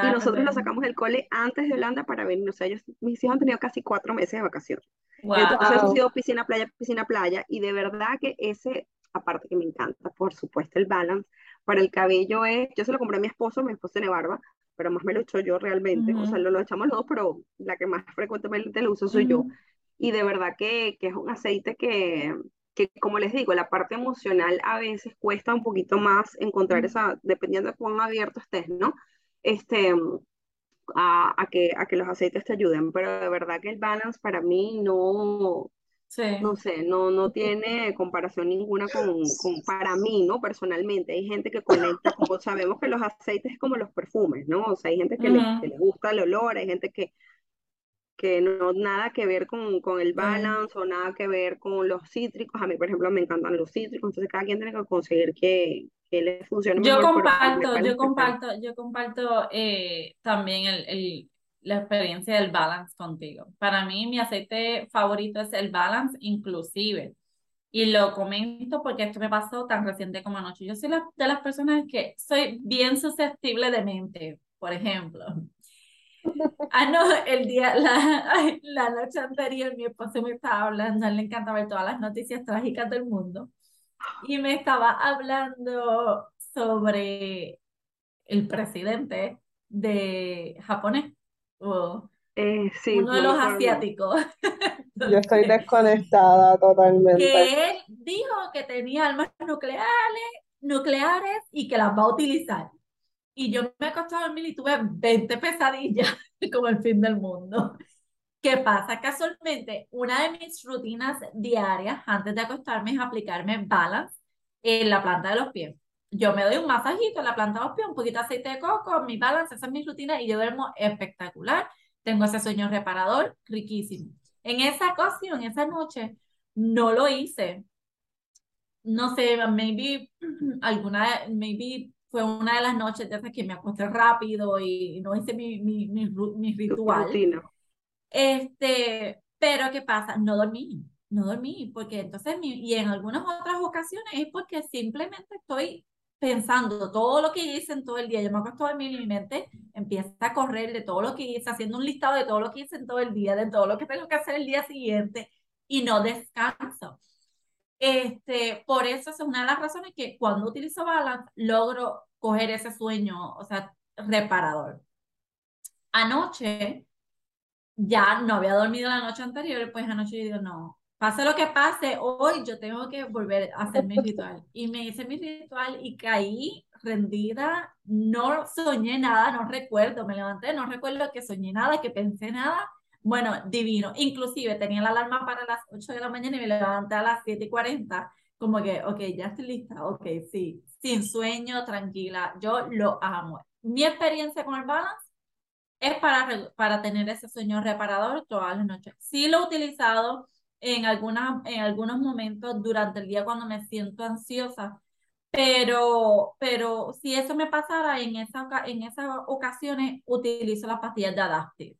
Speaker 3: Y nosotros nos sacamos del cole antes de Holanda para venir, o sea, ellos, mis hijos han tenido casi cuatro meses de vacaciones. Entonces eso ha sido piscina, playa, piscina, playa, y de verdad que ese, aparte que me encanta, por supuesto, el balance, para el cabello es, yo se lo compré a mi esposo, mi esposo tiene barba, pero más me lo echo yo realmente, o sea, lo, lo, echamos los dos, pero la que más frecuentemente lo uso soy yo. Y de verdad que, que, es un aceite que, que, como les digo, la parte emocional a veces cuesta un poquito más encontrar esa, dependiendo de cuán abierto estés, ¿no? Este, a, a, que, a que los aceites te ayuden, pero de verdad que el balance para mí no, no sé, no, no tiene comparación ninguna con, con, para mí, ¿no? Personalmente, hay gente que conecta, como sabemos que los aceites es como los perfumes, ¿no? O sea, hay gente que, le, gusta el olor, hay gente que, que no nada que ver con, con el balance o nada que ver con los cítricos. A mí, por ejemplo, me encantan los cítricos, entonces cada quien tiene que conseguir que, que le funcione
Speaker 2: yo Comparto, yo comparto, yo comparto, eh, también el, el la experiencia del balance contigo. Para mí, mi aceite favorito es el balance inclusive. Y lo comento porque esto me pasó tan reciente como anoche. Yo soy de las personas que soy bien susceptible de mente, por ejemplo. [laughs] Ah, no, el día, la, la noche anterior mi esposo me estaba hablando, a él le encanta ver todas las noticias trágicas del mundo. Y me estaba hablando sobre el presidente de japonés o
Speaker 3: Eh, sí,
Speaker 2: uno de los asiáticos. [laughs]
Speaker 1: Yo estoy desconectada totalmente.
Speaker 2: que él dijo que tenía armas nucleares, nucleares y que las va a utilizar. Y yo me acosté a dormir y tuve 20 pesadillas [laughs] como el fin del mundo. ¿Qué pasa? Casualmente, una de mis rutinas diarias antes de acostarme es aplicarme balance en la planta de los pies. Yo me doy un masajito en la planta de los pies, un poquito de aceite de coco, mi balance, esa es mi rutina y yo duermo espectacular. Tengo ese sueño reparador, riquísimo. En esa ocasión, esa noche, no lo hice. No sé, maybe [clears throat] alguna, maybe fue una de las noches de esas que me acosté rápido y no hice mi, mi, mi, mi
Speaker 3: Tu
Speaker 2: ritual.
Speaker 3: rutina.
Speaker 2: Este, pero ¿qué pasa? No dormí, no dormí, porque entonces, mi- y en algunas otras ocasiones es porque simplemente estoy pensando todo lo que hice en todo el día. Yo me acuesto a dormir y mi mente empieza a correr de todo lo que hice, haciendo un listado de todo lo que hice en todo el día, de todo lo que tengo que hacer el día siguiente y no descanso. Este, por eso es una de las razones que cuando utilizo Balance logro coger ese sueño, o sea, reparador. Anoche ya no había dormido la noche anterior, pues anoche yo digo, no, pase lo que pase, hoy yo tengo que volver a hacer mi ritual. Y me hice mi ritual y caí rendida, no soñé nada, no recuerdo, me levanté, no recuerdo que soñé nada, que pensé nada. Bueno, divino. Inclusive tenía la alarma para las 8 de la mañana y me levanté a las 7 y 40, como que, ok, ya estoy lista, ok, sí, sin sueño, tranquila, yo lo amo. Mi experiencia con el balance es para, para tener ese sueño reparador todas las noches. Sí lo he utilizado en, algunas, en algunos momentos durante el día cuando me siento ansiosa, pero, pero si eso me pasara en, esa, en esas ocasiones, utilizo las pastillas de Adaptive.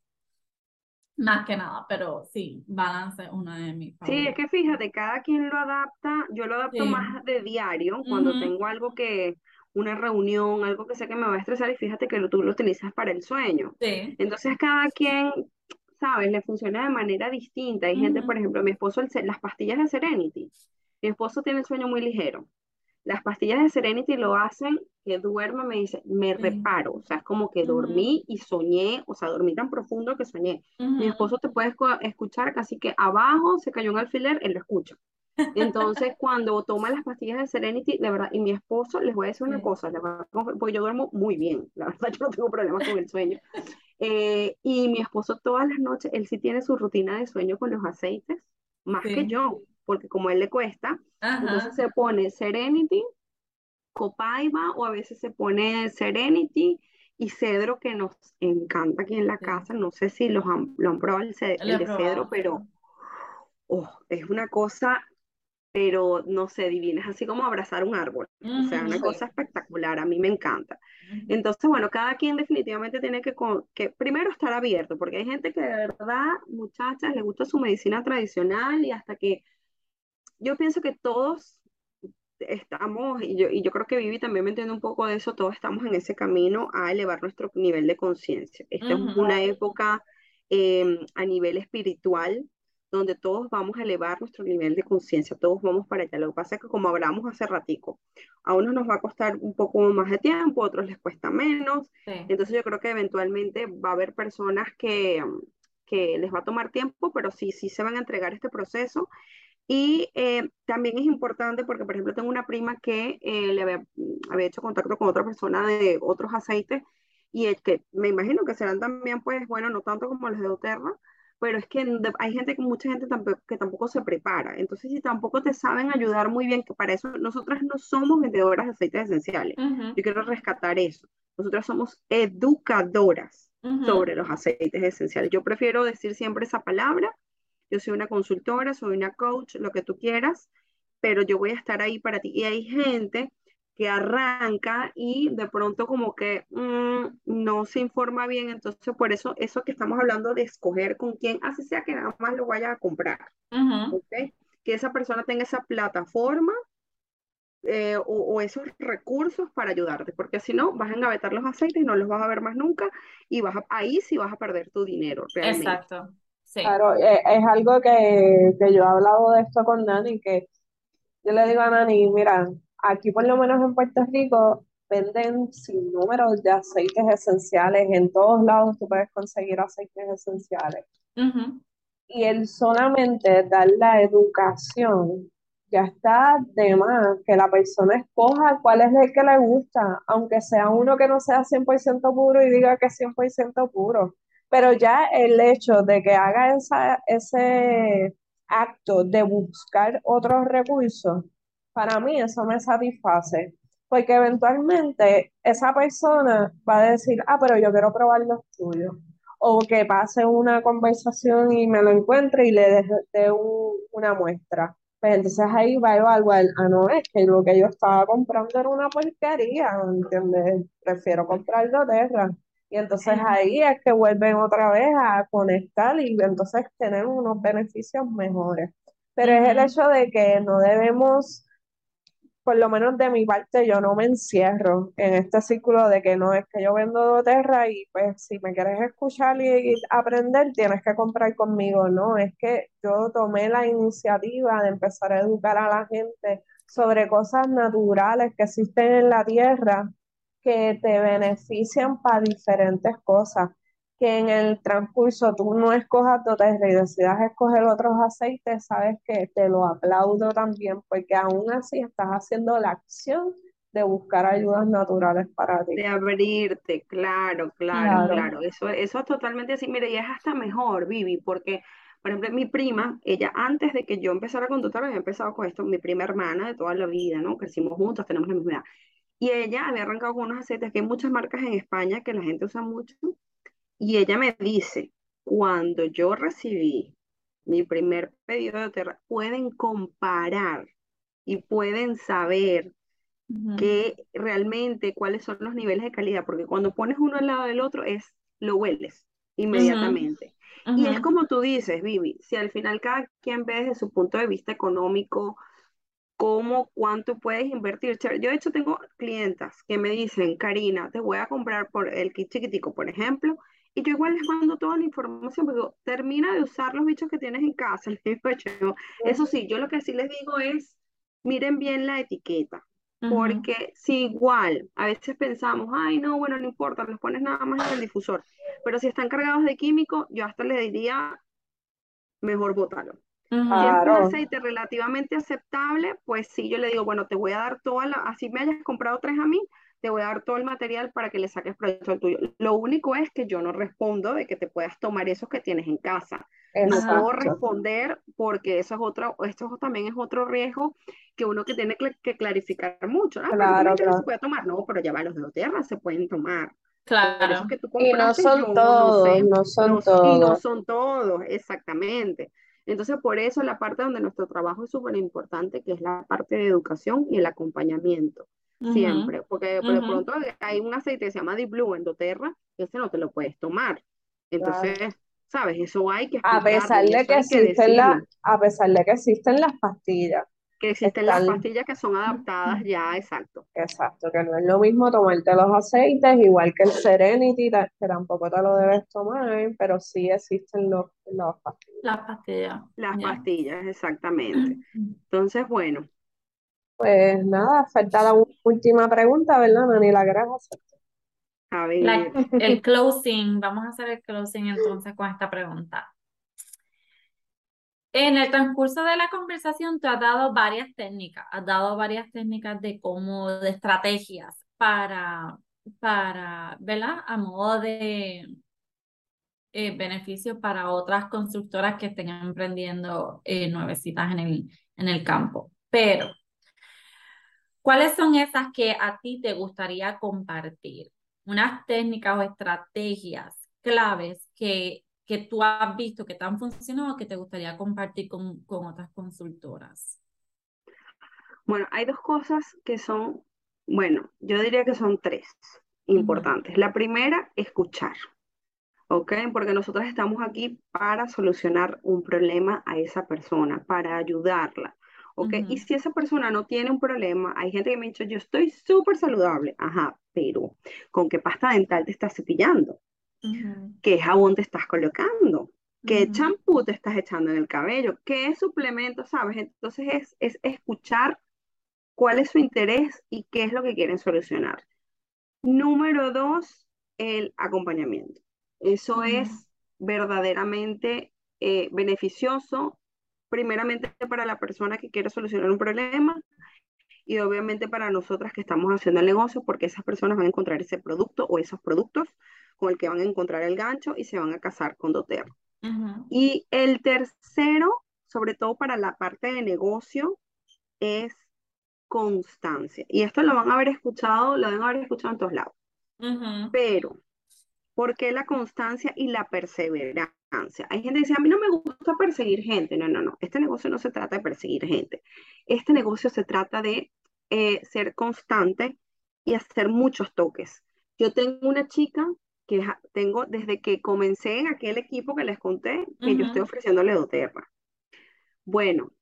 Speaker 2: Más que nada, pero sí, Balance es una de mis
Speaker 3: Sí, es
Speaker 2: favoritas.
Speaker 3: que fíjate, cada quien lo adapta, yo lo adapto
Speaker 2: Sí.
Speaker 3: más de diario, cuando
Speaker 2: Ujú.
Speaker 3: tengo algo que, una reunión, algo que sé que me va a estresar y fíjate que tú lo utilizas para el sueño.
Speaker 2: Sí.
Speaker 3: Entonces cada quien, sabes, le funciona de manera distinta. Hay gente, por ejemplo, mi esposo, el las pastillas de Serenity, mi esposo tiene el sueño muy ligero. Las pastillas de Serenity lo hacen que duerma, me dice, me
Speaker 2: Sí.
Speaker 3: reparo. O sea, es como que dormí y soñé, o sea, dormí tan profundo que soñé. Mi esposo te puede escu- escuchar casi que abajo se cayó un alfiler, él lo escucha. Entonces, [laughs] cuando toma las pastillas de Serenity, de verdad, y mi esposo, les voy a decir una
Speaker 2: Sí.
Speaker 3: cosa, conf- porque yo duermo muy bien, la verdad, [laughs] yo no tengo problemas con el sueño. Eh, y mi esposo todas las noches, él sí tiene su rutina de sueño con los aceites, más que yo, porque como a él le cuesta, entonces se pone Serenity, Copaiba, o a veces se pone Serenity y cedro, que nos encanta aquí en la casa. No sé si los han, lo han probado el, de cedro, pero oh, es una cosa pero no sé, divina, es así como abrazar un árbol, o sea, una cosa espectacular, a mí me encanta. Entonces, bueno, cada quien definitivamente tiene que primero estar abierto, porque hay gente que de verdad, muchachas, le gusta su medicina tradicional y hasta que yo pienso que todos estamos, y yo, y yo creo que Vivi también me entiende un poco de eso, todos estamos en ese camino a elevar nuestro nivel de conciencia. Esta es
Speaker 2: Ujú.
Speaker 3: una época eh, a nivel espiritual donde todos vamos a elevar nuestro nivel de conciencia, todos vamos para allá. Lo que pasa es que como hablamos hace ratico, a unos nos va a costar un poco más de tiempo, a otros les cuesta menos.
Speaker 2: Sí.
Speaker 3: Entonces yo creo que eventualmente va a haber personas que, que les va a tomar tiempo, pero sí, sí se van a entregar este proceso. Y eh, también es importante porque, por ejemplo, tengo una prima que eh, le había, había hecho contacto con otra persona de otros aceites y es que me imagino que serán también, pues, bueno, no tanto como los de Oterra, pero es que hay gente, mucha gente tampoco, que tampoco se prepara. Entonces, si tampoco te saben ayudar muy bien, que para eso nosotras no somos vendedoras de aceites esenciales.
Speaker 2: Ujú.
Speaker 3: Yo quiero rescatar eso. Nosotras somos educadoras
Speaker 2: Ujú.
Speaker 3: sobre los aceites esenciales. Yo prefiero decir siempre esa palabra. Yo soy una consultora, soy una coach, lo que tú quieras, pero yo voy a estar ahí para ti. Y hay gente que arranca y de pronto como que mm, no se informa bien, entonces por eso eso que estamos hablando de escoger con quién, así sea que nada más lo vaya a comprar,
Speaker 2: Ujú.
Speaker 3: ¿ok? Que esa persona tenga esa plataforma eh, o, o esos recursos para ayudarte, porque si no, vas a engavetar los aceites y no los vas a ver más nunca y vas a- ahí sí vas a perder tu dinero realmente.
Speaker 2: Exacto. Sí.
Speaker 1: Claro, eh, es algo que, que yo he hablado de esto con Nani, que yo le digo a Nani, mira, aquí por lo menos en Puerto Rico, venden sin números de aceites esenciales. En todos lados tú puedes conseguir aceites esenciales. Y el solamente dar la educación, ya está de más que la persona escoja cuál es el que le gusta, aunque sea uno que no sea 100% puro y diga que es 100% puro. Pero ya el hecho de que haga esa, ese acto de buscar otros recursos, para mí eso me satisface, porque eventualmente esa persona va a decir, ah, pero yo quiero probar los tuyos o que pase una conversación y me lo encuentre y le dé una muestra. Pues entonces ahí va a evaluar, ah, no, es que lo que yo estaba comprando era una porquería, ¿entiendes? Prefiero comprar Terra. Y entonces ahí es que vuelven otra vez a conectar y entonces tener unos beneficios mejores. Pero es el hecho de que no debemos por lo menos de mi parte, yo no me encierro en este círculo de que no es que yo vendo doTERRA y pues si me quieres escuchar y, aprender, tienes que comprar conmigo. No, es que yo tomé la iniciativa de empezar a educar a la gente sobre cosas naturales que existen en la tierra que te benefician para diferentes cosas que en el transcurso tú no escojas y decidas escoger otros aceites, sabes que te lo aplaudo también, porque aún así estás haciendo la acción de buscar ayudas naturales para ti.
Speaker 3: De abrirte, claro, claro, claro. Eso, eso es totalmente así. Mire, y es hasta mejor, Vivi, porque, por ejemplo, mi prima, ella antes de que yo empezara con doTERRA, había empezado con esto, mi prima hermana de toda la vida, ¿no? Crecimos juntos, tenemos la misma edad. Y ella había arrancado con unos aceites que hay muchas marcas en España que la gente usa mucho, y ella me dice, cuando yo recibí mi primer pedido de tierra, pueden comparar y pueden saber que realmente cuáles son los niveles de calidad, porque cuando pones uno al lado del otro es lo hueles inmediatamente. Y es como tú dices, Vivi, si al final cada quien ve desde su punto de vista económico, cómo, cuánto puedes invertir. Yo de hecho tengo clientas que me dicen, Karina, te voy a comprar por el kit chiquitico, por ejemplo, y yo igual les mando toda la información, porque termina de usar los bichos que tienes en casa. [laughs] Eso sí, yo lo que sí les digo es, miren bien la etiqueta. Porque si igual a veces pensamos, ay, no, bueno, no importa, los pones nada más en el difusor. Pero si están cargados de químico, yo hasta le diría, mejor bótalo. Si es un aceite relativamente aceptable, pues sí, yo le digo, bueno, te voy a dar toda la, así me hayas comprado tres a mí, te voy a dar todo el material para que le saques provecho al tuyo. Lo único es que yo no respondo de que te puedas tomar esos que tienes en casa. No puedo responder porque eso es otro, esto también es otro riesgo que uno que tiene que clarificar mucho. Ah, claro, claro. se puede tomar, no, pero ya va, los de la tierra se pueden tomar.
Speaker 1: Claro. y no son todos, no, son todos.
Speaker 3: Y no son todos, exactamente. Entonces, por eso la parte donde nuestro trabajo es súper importante, que es la parte de educación y el acompañamiento siempre, porque de pronto hay un aceite que se llama Deep Blue en doTERRA, ese no te lo puedes tomar. Entonces, ¿sabes? Eso hay que
Speaker 1: a pesar de que, existen la, a pesar de que existen las pastillas.
Speaker 3: Que existen las pastillas que son adaptadas ya, exacto.
Speaker 1: Exacto, que no es lo mismo tomarte los aceites, igual que el Serenity, que tampoco te lo debes tomar, pero sí existen los, las pastillas.
Speaker 2: Las pastillas.
Speaker 3: Las pastillas, exactamente. Entonces, bueno,
Speaker 1: pues nada, falta la última pregunta, ¿verdad, Nani? La gracias.
Speaker 3: A ver.
Speaker 2: el closing, vamos a hacer el closing entonces con esta pregunta. En el transcurso de la conversación te has dado varias técnicas, has dado varias técnicas de cómo, de estrategias para, para, ¿verdad? A modo de eh, beneficio para otras constructoras que estén emprendiendo eh, nuevecitas en el, en el campo. Pero ¿Cuáles son esas que a ti te gustaría compartir? Unas técnicas o estrategias claves que, que tú has visto que te han funcionado que te gustaría compartir con, con otras consultoras.
Speaker 3: Bueno, hay dos cosas que son, bueno, yo diría que son tres importantes. La primera, escuchar. ¿ok? Porque nosotros estamos aquí para solucionar un problema a esa persona, para ayudarla. ¿ok? Y si esa persona no tiene un problema, hay gente que me ha dicho, yo estoy súper saludable, ajá, pero ¿con qué pasta dental te estás cepillando? ¿Qué jabón te estás colocando? ¿Qué champú te estás echando en el cabello? ¿Qué suplemento, sabes? Entonces es, es escuchar cuál es su interés y qué es lo que quieren solucionar. Número dos, el acompañamiento. Eso es verdaderamente eh, beneficioso, primeramente para la persona que quiere solucionar un problema y obviamente para nosotras que estamos haciendo el negocio, porque esas personas van a encontrar ese producto o esos productos con el que van a encontrar el gancho y se van a casar con doTERRA. Y el tercero, sobre todo para la parte de negocio, es constancia. Y esto lo van a haber escuchado, lo deben haber escuchado en todos lados. Pero, ¿por qué la constancia y la perseverancia? Hay gente que dice, a mí no me gusta perseguir gente. No, no, no. Este negocio no se trata de perseguir gente. Este negocio se trata de eh, ser constante y hacer muchos toques. Yo tengo una chica que tengo desde que comencé en aquel equipo que les conté, que yo estoy ofreciéndole doTERRA. Bueno,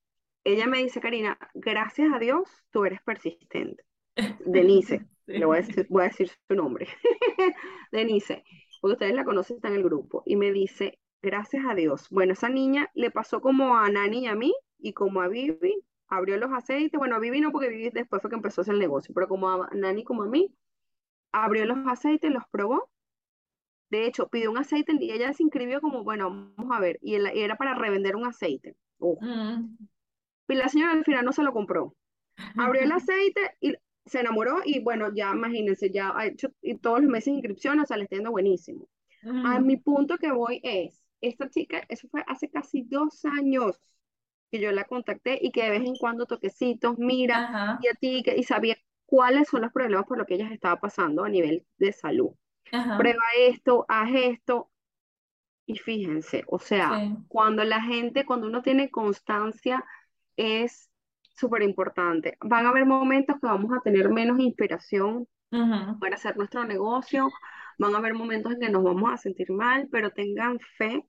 Speaker 3: ella me dice, Karina, gracias a Dios, tú eres persistente. [laughs] Denise, le voy a decir, voy a decir su nombre. [laughs] Denise, porque ustedes la conocen, está en el grupo. Y me dice, gracias a Dios. Bueno, esa niña le pasó como a Nani y a mí, y como a Vivi, abrió los aceites. Bueno, a Vivi no, porque Vivi después fue que empezó a hacer el negocio, pero como a Nani como a mí, abrió los aceites, los probó. De hecho, pidió un aceite y ella se inscribió como, bueno, vamos a ver, y, era para revender un aceite. Mm. Y la señora al final no se lo compró. Abrió el [laughs] aceite y se enamoró y bueno, ya imagínense, ya ha hecho y todos los meses inscripción, o sea, le está yendo buenísimo. A mi punto que voy es, esta chica, eso fue hace casi dos años que yo la contacté y que de vez en cuando toquecitos, mira, y a ti, que, y sabía cuáles son los problemas por los que ella estaba pasando a nivel de salud. Prueba esto, haz esto. Y fíjense, o sea, cuando la gente, cuando uno tiene constancia, es súper importante. Van a haber momentos que vamos a tener menos inspiración para hacer nuestro negocio, van a haber momentos en que nos vamos a sentir mal, pero tengan fe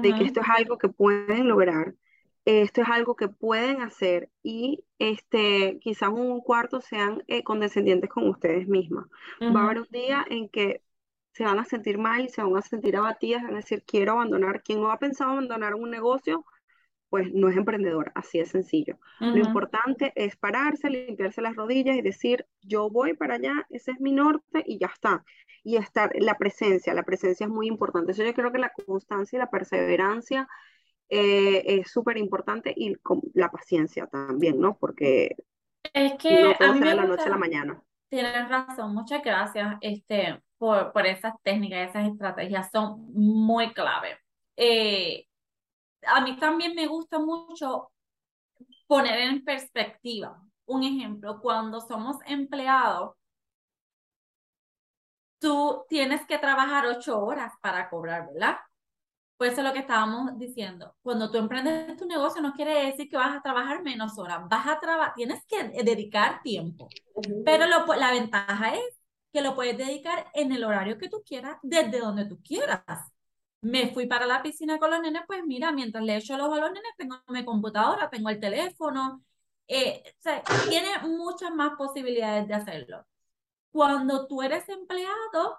Speaker 3: de que esto es algo que pueden lograr, esto es algo que pueden hacer y este, quizás un cuarto sean eh, condescendientes con ustedes mismas. Va a haber un día en que se van a sentir mal y se van a sentir abatidas, van a decir, quiero abandonar. ¿Quién no ha pensado abandonar un negocio? pues no es emprendedor, así de sencillo. Lo importante es pararse, limpiarse las rodillas y decir, yo voy para allá, ese es mi norte y ya está. Y estar, la presencia, la presencia es muy importante. Eso yo creo que la constancia y la perseverancia eh, es súper importante y la paciencia también, ¿no? Porque
Speaker 2: es que
Speaker 3: no todo de la noche a la mañana.
Speaker 2: Tienes razón, muchas gracias este, por, por esas técnicas, esas estrategias, son muy clave. Eh, a mí también me gusta mucho poner en perspectiva. Un ejemplo, cuando somos empleados, tú tienes que trabajar ocho horas para cobrar, ¿verdad? Pues eso es lo que estábamos diciendo. Cuando tú emprendes tu negocio no quiere decir que vas a trabajar menos horas, vas a trabajar, tienes que dedicar tiempo. Pero lo, la ventaja es que lo puedes dedicar en el horario que tú quieras, desde donde tú quieras me fui para la piscina con los nenes, pues mira, mientras le echo los a los nenes, tengo mi computadora, tengo el teléfono, eh, o sea, tiene muchas más posibilidades de hacerlo. Cuando tú eres empleado,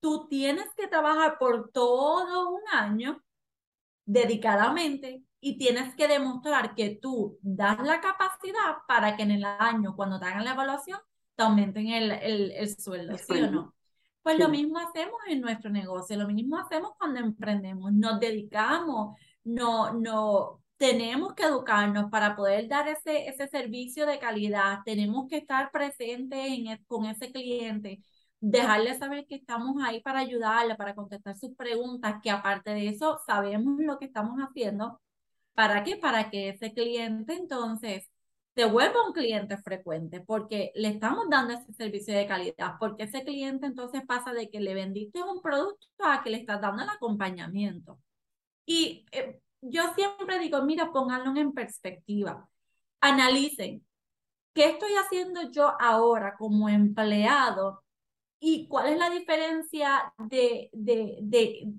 Speaker 2: tú tienes que trabajar por todo un año dedicadamente y tienes que demostrar que tú das la capacidad para que en el año, cuando te hagan la evaluación, te aumenten el, el, el sueldo, ¿sí o no? Pues lo mismo hacemos en nuestro negocio, lo mismo hacemos cuando emprendemos, nos dedicamos, no, no, tenemos que educarnos para poder dar ese, ese servicio de calidad, tenemos que estar presentes en e, con ese cliente, dejarle saber que estamos ahí para ayudarle, para contestar sus preguntas, que aparte de eso sabemos lo que estamos haciendo. ¿Para qué? Para que ese cliente entonces te vuelva un cliente frecuente porque le estamos dando ese servicio de calidad, porque ese cliente entonces pasa de que le vendiste un producto a que le estás dando el acompañamiento. Y eh, yo siempre digo, mira, pónganlo en perspectiva, analicen qué estoy haciendo yo ahora como empleado y cuál es la diferencia de, de, de,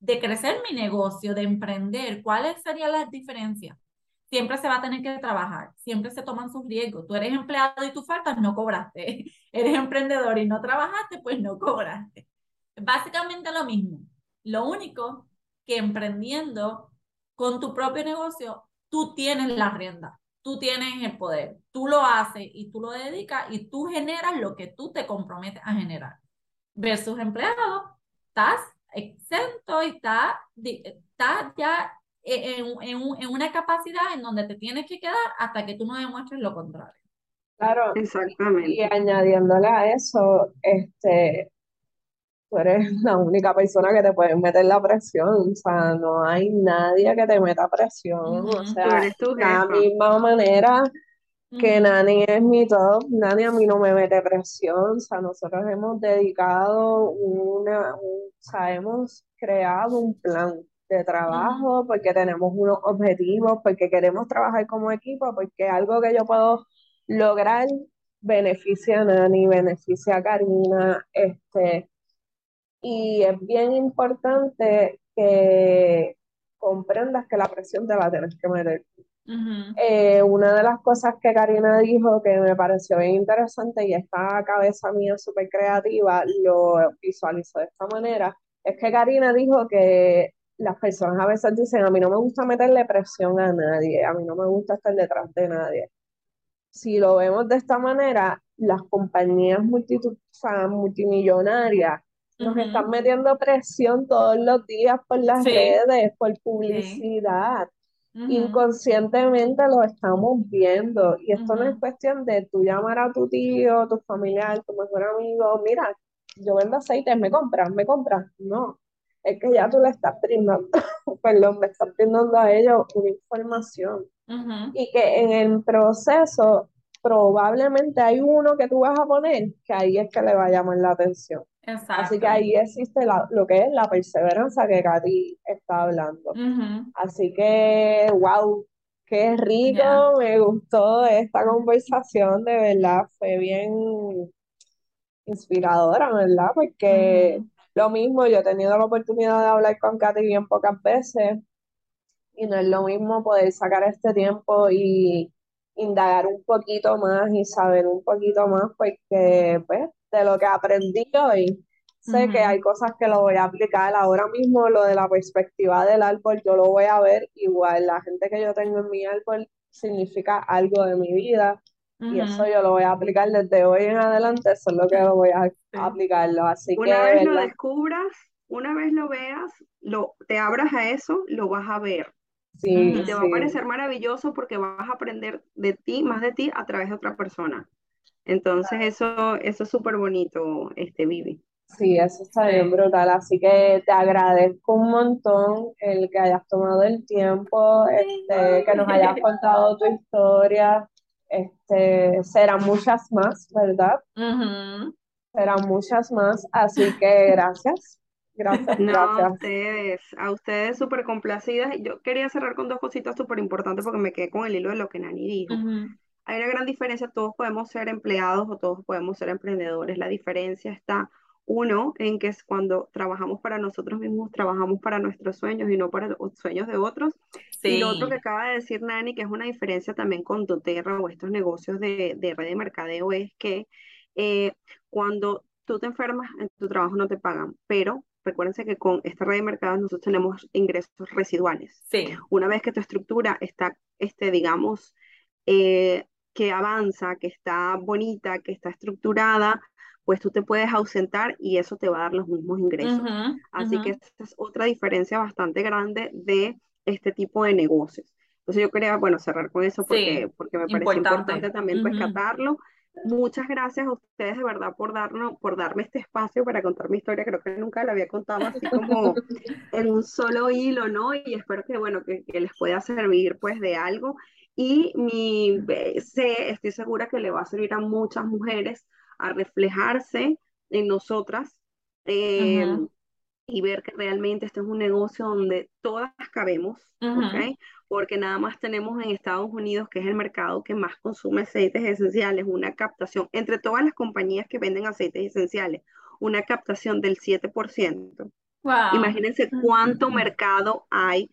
Speaker 2: de crecer mi negocio, de emprender, cuáles serían las diferencias siempre se va a tener que trabajar, siempre se toman sus riesgos. Tú eres empleado y tú faltas, no cobraste. [laughs] Eres emprendedor y no trabajaste, pues no cobraste. Básicamente lo mismo. Lo único que emprendiendo con tu propio negocio, tú tienes la rienda. Tú tienes el poder, tú lo haces y tú lo dedicas y tú generas lo que tú te comprometes a generar. Versus empleado, estás exento y estás, ya en, en, una capacidad en donde te tienes que quedar hasta que tú no demuestres lo contrario.
Speaker 1: Claro,
Speaker 3: exactamente.
Speaker 1: Y añadiéndole a eso, este, tú eres [laughs] la única persona que te puede meter la presión, o sea, no hay nadie que te meta presión, o sea, de la misma manera que Nani es mi top, Nani a mí no me mete presión, o sea, nosotros hemos dedicado una, o sea, hemos creado un plan de trabajo porque tenemos unos objetivos, porque queremos trabajar como equipo, porque algo que yo puedo lograr beneficia a Nani, beneficia a Karina, este, y es bien importante que comprendas que la presión te la tienes que meter. Eh, una de las cosas que Karina dijo que me pareció bien interesante y esta cabeza mía súper creativa lo visualizó de esta manera, es que Karina dijo que las personas a veces dicen, a mí no me gusta meterle presión a nadie, a mí no me gusta estar detrás de nadie. Si lo vemos de esta manera, las compañías multimillonarias nos están metiendo presión todos los días por las redes, por publicidad. Inconscientemente lo estamos viendo. Y esto no es cuestión de tú llamar a tu tío, tu familiar, tu mejor amigo, mira, yo vendo aceites, me compras, me compras. No, es que ya tú le estás brindando, [laughs] perdón, me estás brindando a ellos una información. Y que en el proceso probablemente hay uno que tú vas a poner que ahí es que le va a llamar la atención. Así que ahí existe lo que es la perseverancia que Katy está hablando. Así que, wow, qué rico, me gustó esta conversación, de verdad, fue bien inspiradora, ¿verdad? Porque lo mismo, yo he tenido la oportunidad de hablar con Katy bien pocas veces y no es lo mismo poder sacar este tiempo y indagar un poquito más y saber un poquito más, porque pues de lo que aprendí hoy, sé que hay cosas que lo voy a aplicar. Ahora mismo, lo de la perspectiva del árbol, yo lo voy a ver igual, la gente que yo tengo en mi árbol significa algo de mi vida y eso yo lo voy a aplicar desde hoy en adelante, eso es lo que voy a aplicarlo, así
Speaker 3: una vez lo descubras, una vez lo veas, lo, te abras a eso, lo vas a ver.
Speaker 1: Sí,
Speaker 3: y te va a parecer maravilloso porque vas a aprender de ti, más de ti, a través de otra persona. Entonces eso, eso es súper bonito, este, Vivi.
Speaker 1: Sí, eso está bien brutal. Así que te agradezco un montón el que hayas tomado el tiempo, este, que nos hayas contado tu historia. Este, serán muchas más, ¿verdad? Serán muchas más. Así que gracias. Gracias,
Speaker 3: no, a ustedes, a ustedes súper complacidas. Yo quería cerrar con dos cositas súper importantes porque me quedé con el hilo de lo que Nani dijo hay una gran diferencia, todos podemos ser empleados o todos podemos ser emprendedores. La diferencia está, uno, en que es cuando trabajamos para nosotros mismos, trabajamos para nuestros sueños y no para los sueños de otros. Y lo otro que acaba de decir Nani, que es una diferencia también con doTERRA o estos negocios de, red de mercadeo, es que eh, cuando tú te enfermas, en tu trabajo no te pagan, pero recuérdense que con esta red de mercado nosotros tenemos ingresos residuales.
Speaker 2: Sí.
Speaker 3: Una vez que tu estructura está, este, digamos, eh, que avanza, que está bonita, que está estructurada, pues tú te puedes ausentar y eso te va a dar los mismos ingresos. Así que esta es otra diferencia bastante grande de este tipo de negocios. Entonces yo quería, bueno, cerrar con eso porque, porque me parece importante, también rescatarlo. Muchas gracias a ustedes de verdad por darnos, por darme este espacio para contar mi historia. Creo que nunca la había contado así como [laughs] en un solo hilo, ¿no? Y espero que, bueno, que, que les pueda servir pues de algo y mi, sé, estoy segura que le va a servir a muchas mujeres a reflejarse en nosotras em, y ver que realmente este es un negocio donde todas cabemos, Porque nada más tenemos en Estados Unidos, que es el mercado que más consume aceites esenciales, una captación, entre todas las compañías que venden aceites esenciales, una captación del 7%. Imagínense cuánto mercado hay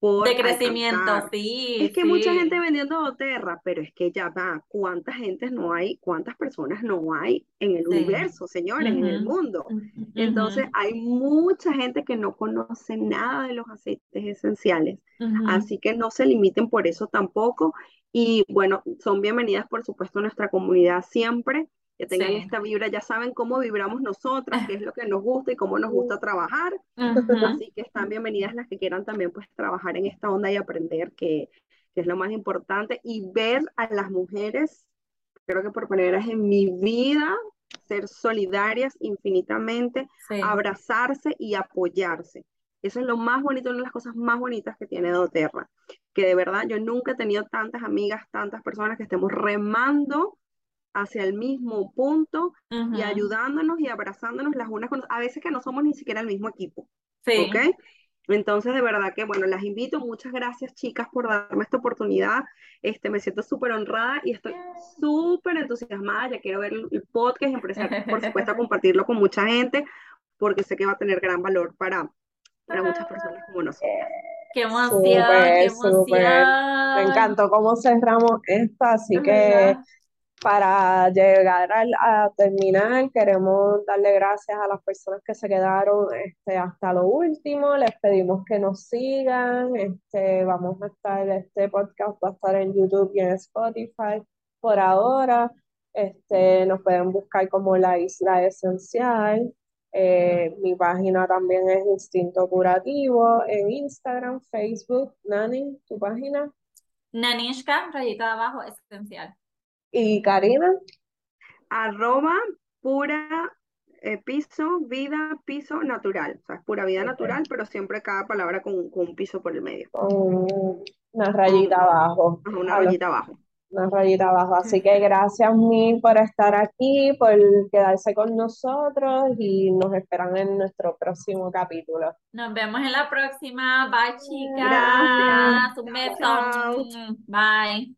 Speaker 2: de crecimiento, sí.
Speaker 3: Es que mucha gente vendiendo doTERRA, pero es que ya va, ¿cuántas gentes no hay? ¿Cuántas personas no hay en el universo, señores, en el mundo? Entonces, hay mucha gente que no conoce nada de los aceites esenciales. Así que no se limiten por eso tampoco. Y bueno, son bienvenidas, por supuesto, a nuestra comunidad siempre. Que tengan esta vibra, ya saben cómo vibramos nosotras, qué es lo que nos gusta y cómo nos gusta trabajar. Así que están bienvenidas las que quieran también pues trabajar en esta onda y aprender, que, que es lo más importante, y ver a las mujeres, creo que por primera vez en mi vida, ser solidarias infinitamente, abrazarse y apoyarse. Eso es lo más bonito, una de las cosas más bonitas que tiene doTERRA, que de verdad yo nunca he tenido tantas amigas, tantas personas que estemos remando hacia el mismo punto y ayudándonos y abrazándonos las unas con a veces que no somos ni siquiera el mismo equipo. Sí. ¿Ok? Entonces, de verdad que, bueno, las invito. Muchas gracias, chicas, por darme esta oportunidad. Este, me siento súper honrada y estoy súper entusiasmada. Ya quiero ver el podcast y empezar, por supuesto, a [laughs] compartirlo con mucha gente, porque sé que va a tener gran valor para, para muchas personas como nosotros.
Speaker 2: Qué emoción, qué emoción.
Speaker 1: Me encantó cómo cerramos esto, así que para llegar a terminar, queremos darle gracias a las personas que se quedaron este, hasta lo último. Les pedimos que nos sigan. Este, vamos a estar, este podcast va a estar en YouTube y en Spotify por ahora. Este, nos pueden buscar como La Isla Esencial. Eh, mi página también es Instinto Curativo en Instagram, Facebook. Nani, ¿tu página?
Speaker 2: Nanishka, rayita abajo, esencial.
Speaker 1: ¿Y Karina?
Speaker 3: Arroba pura eh, piso, vida, piso natural. O sea, es pura vida natural, pero siempre cada palabra con, un piso por el medio.
Speaker 1: una rayita abajo.
Speaker 3: una rayita abajo.
Speaker 1: Una rayita abajo. Así que [laughs] gracias mil por estar aquí, por quedarse con nosotros y nos esperan en nuestro próximo capítulo.
Speaker 2: Nos vemos en la próxima. Bye, chicas. Un beso. Bye.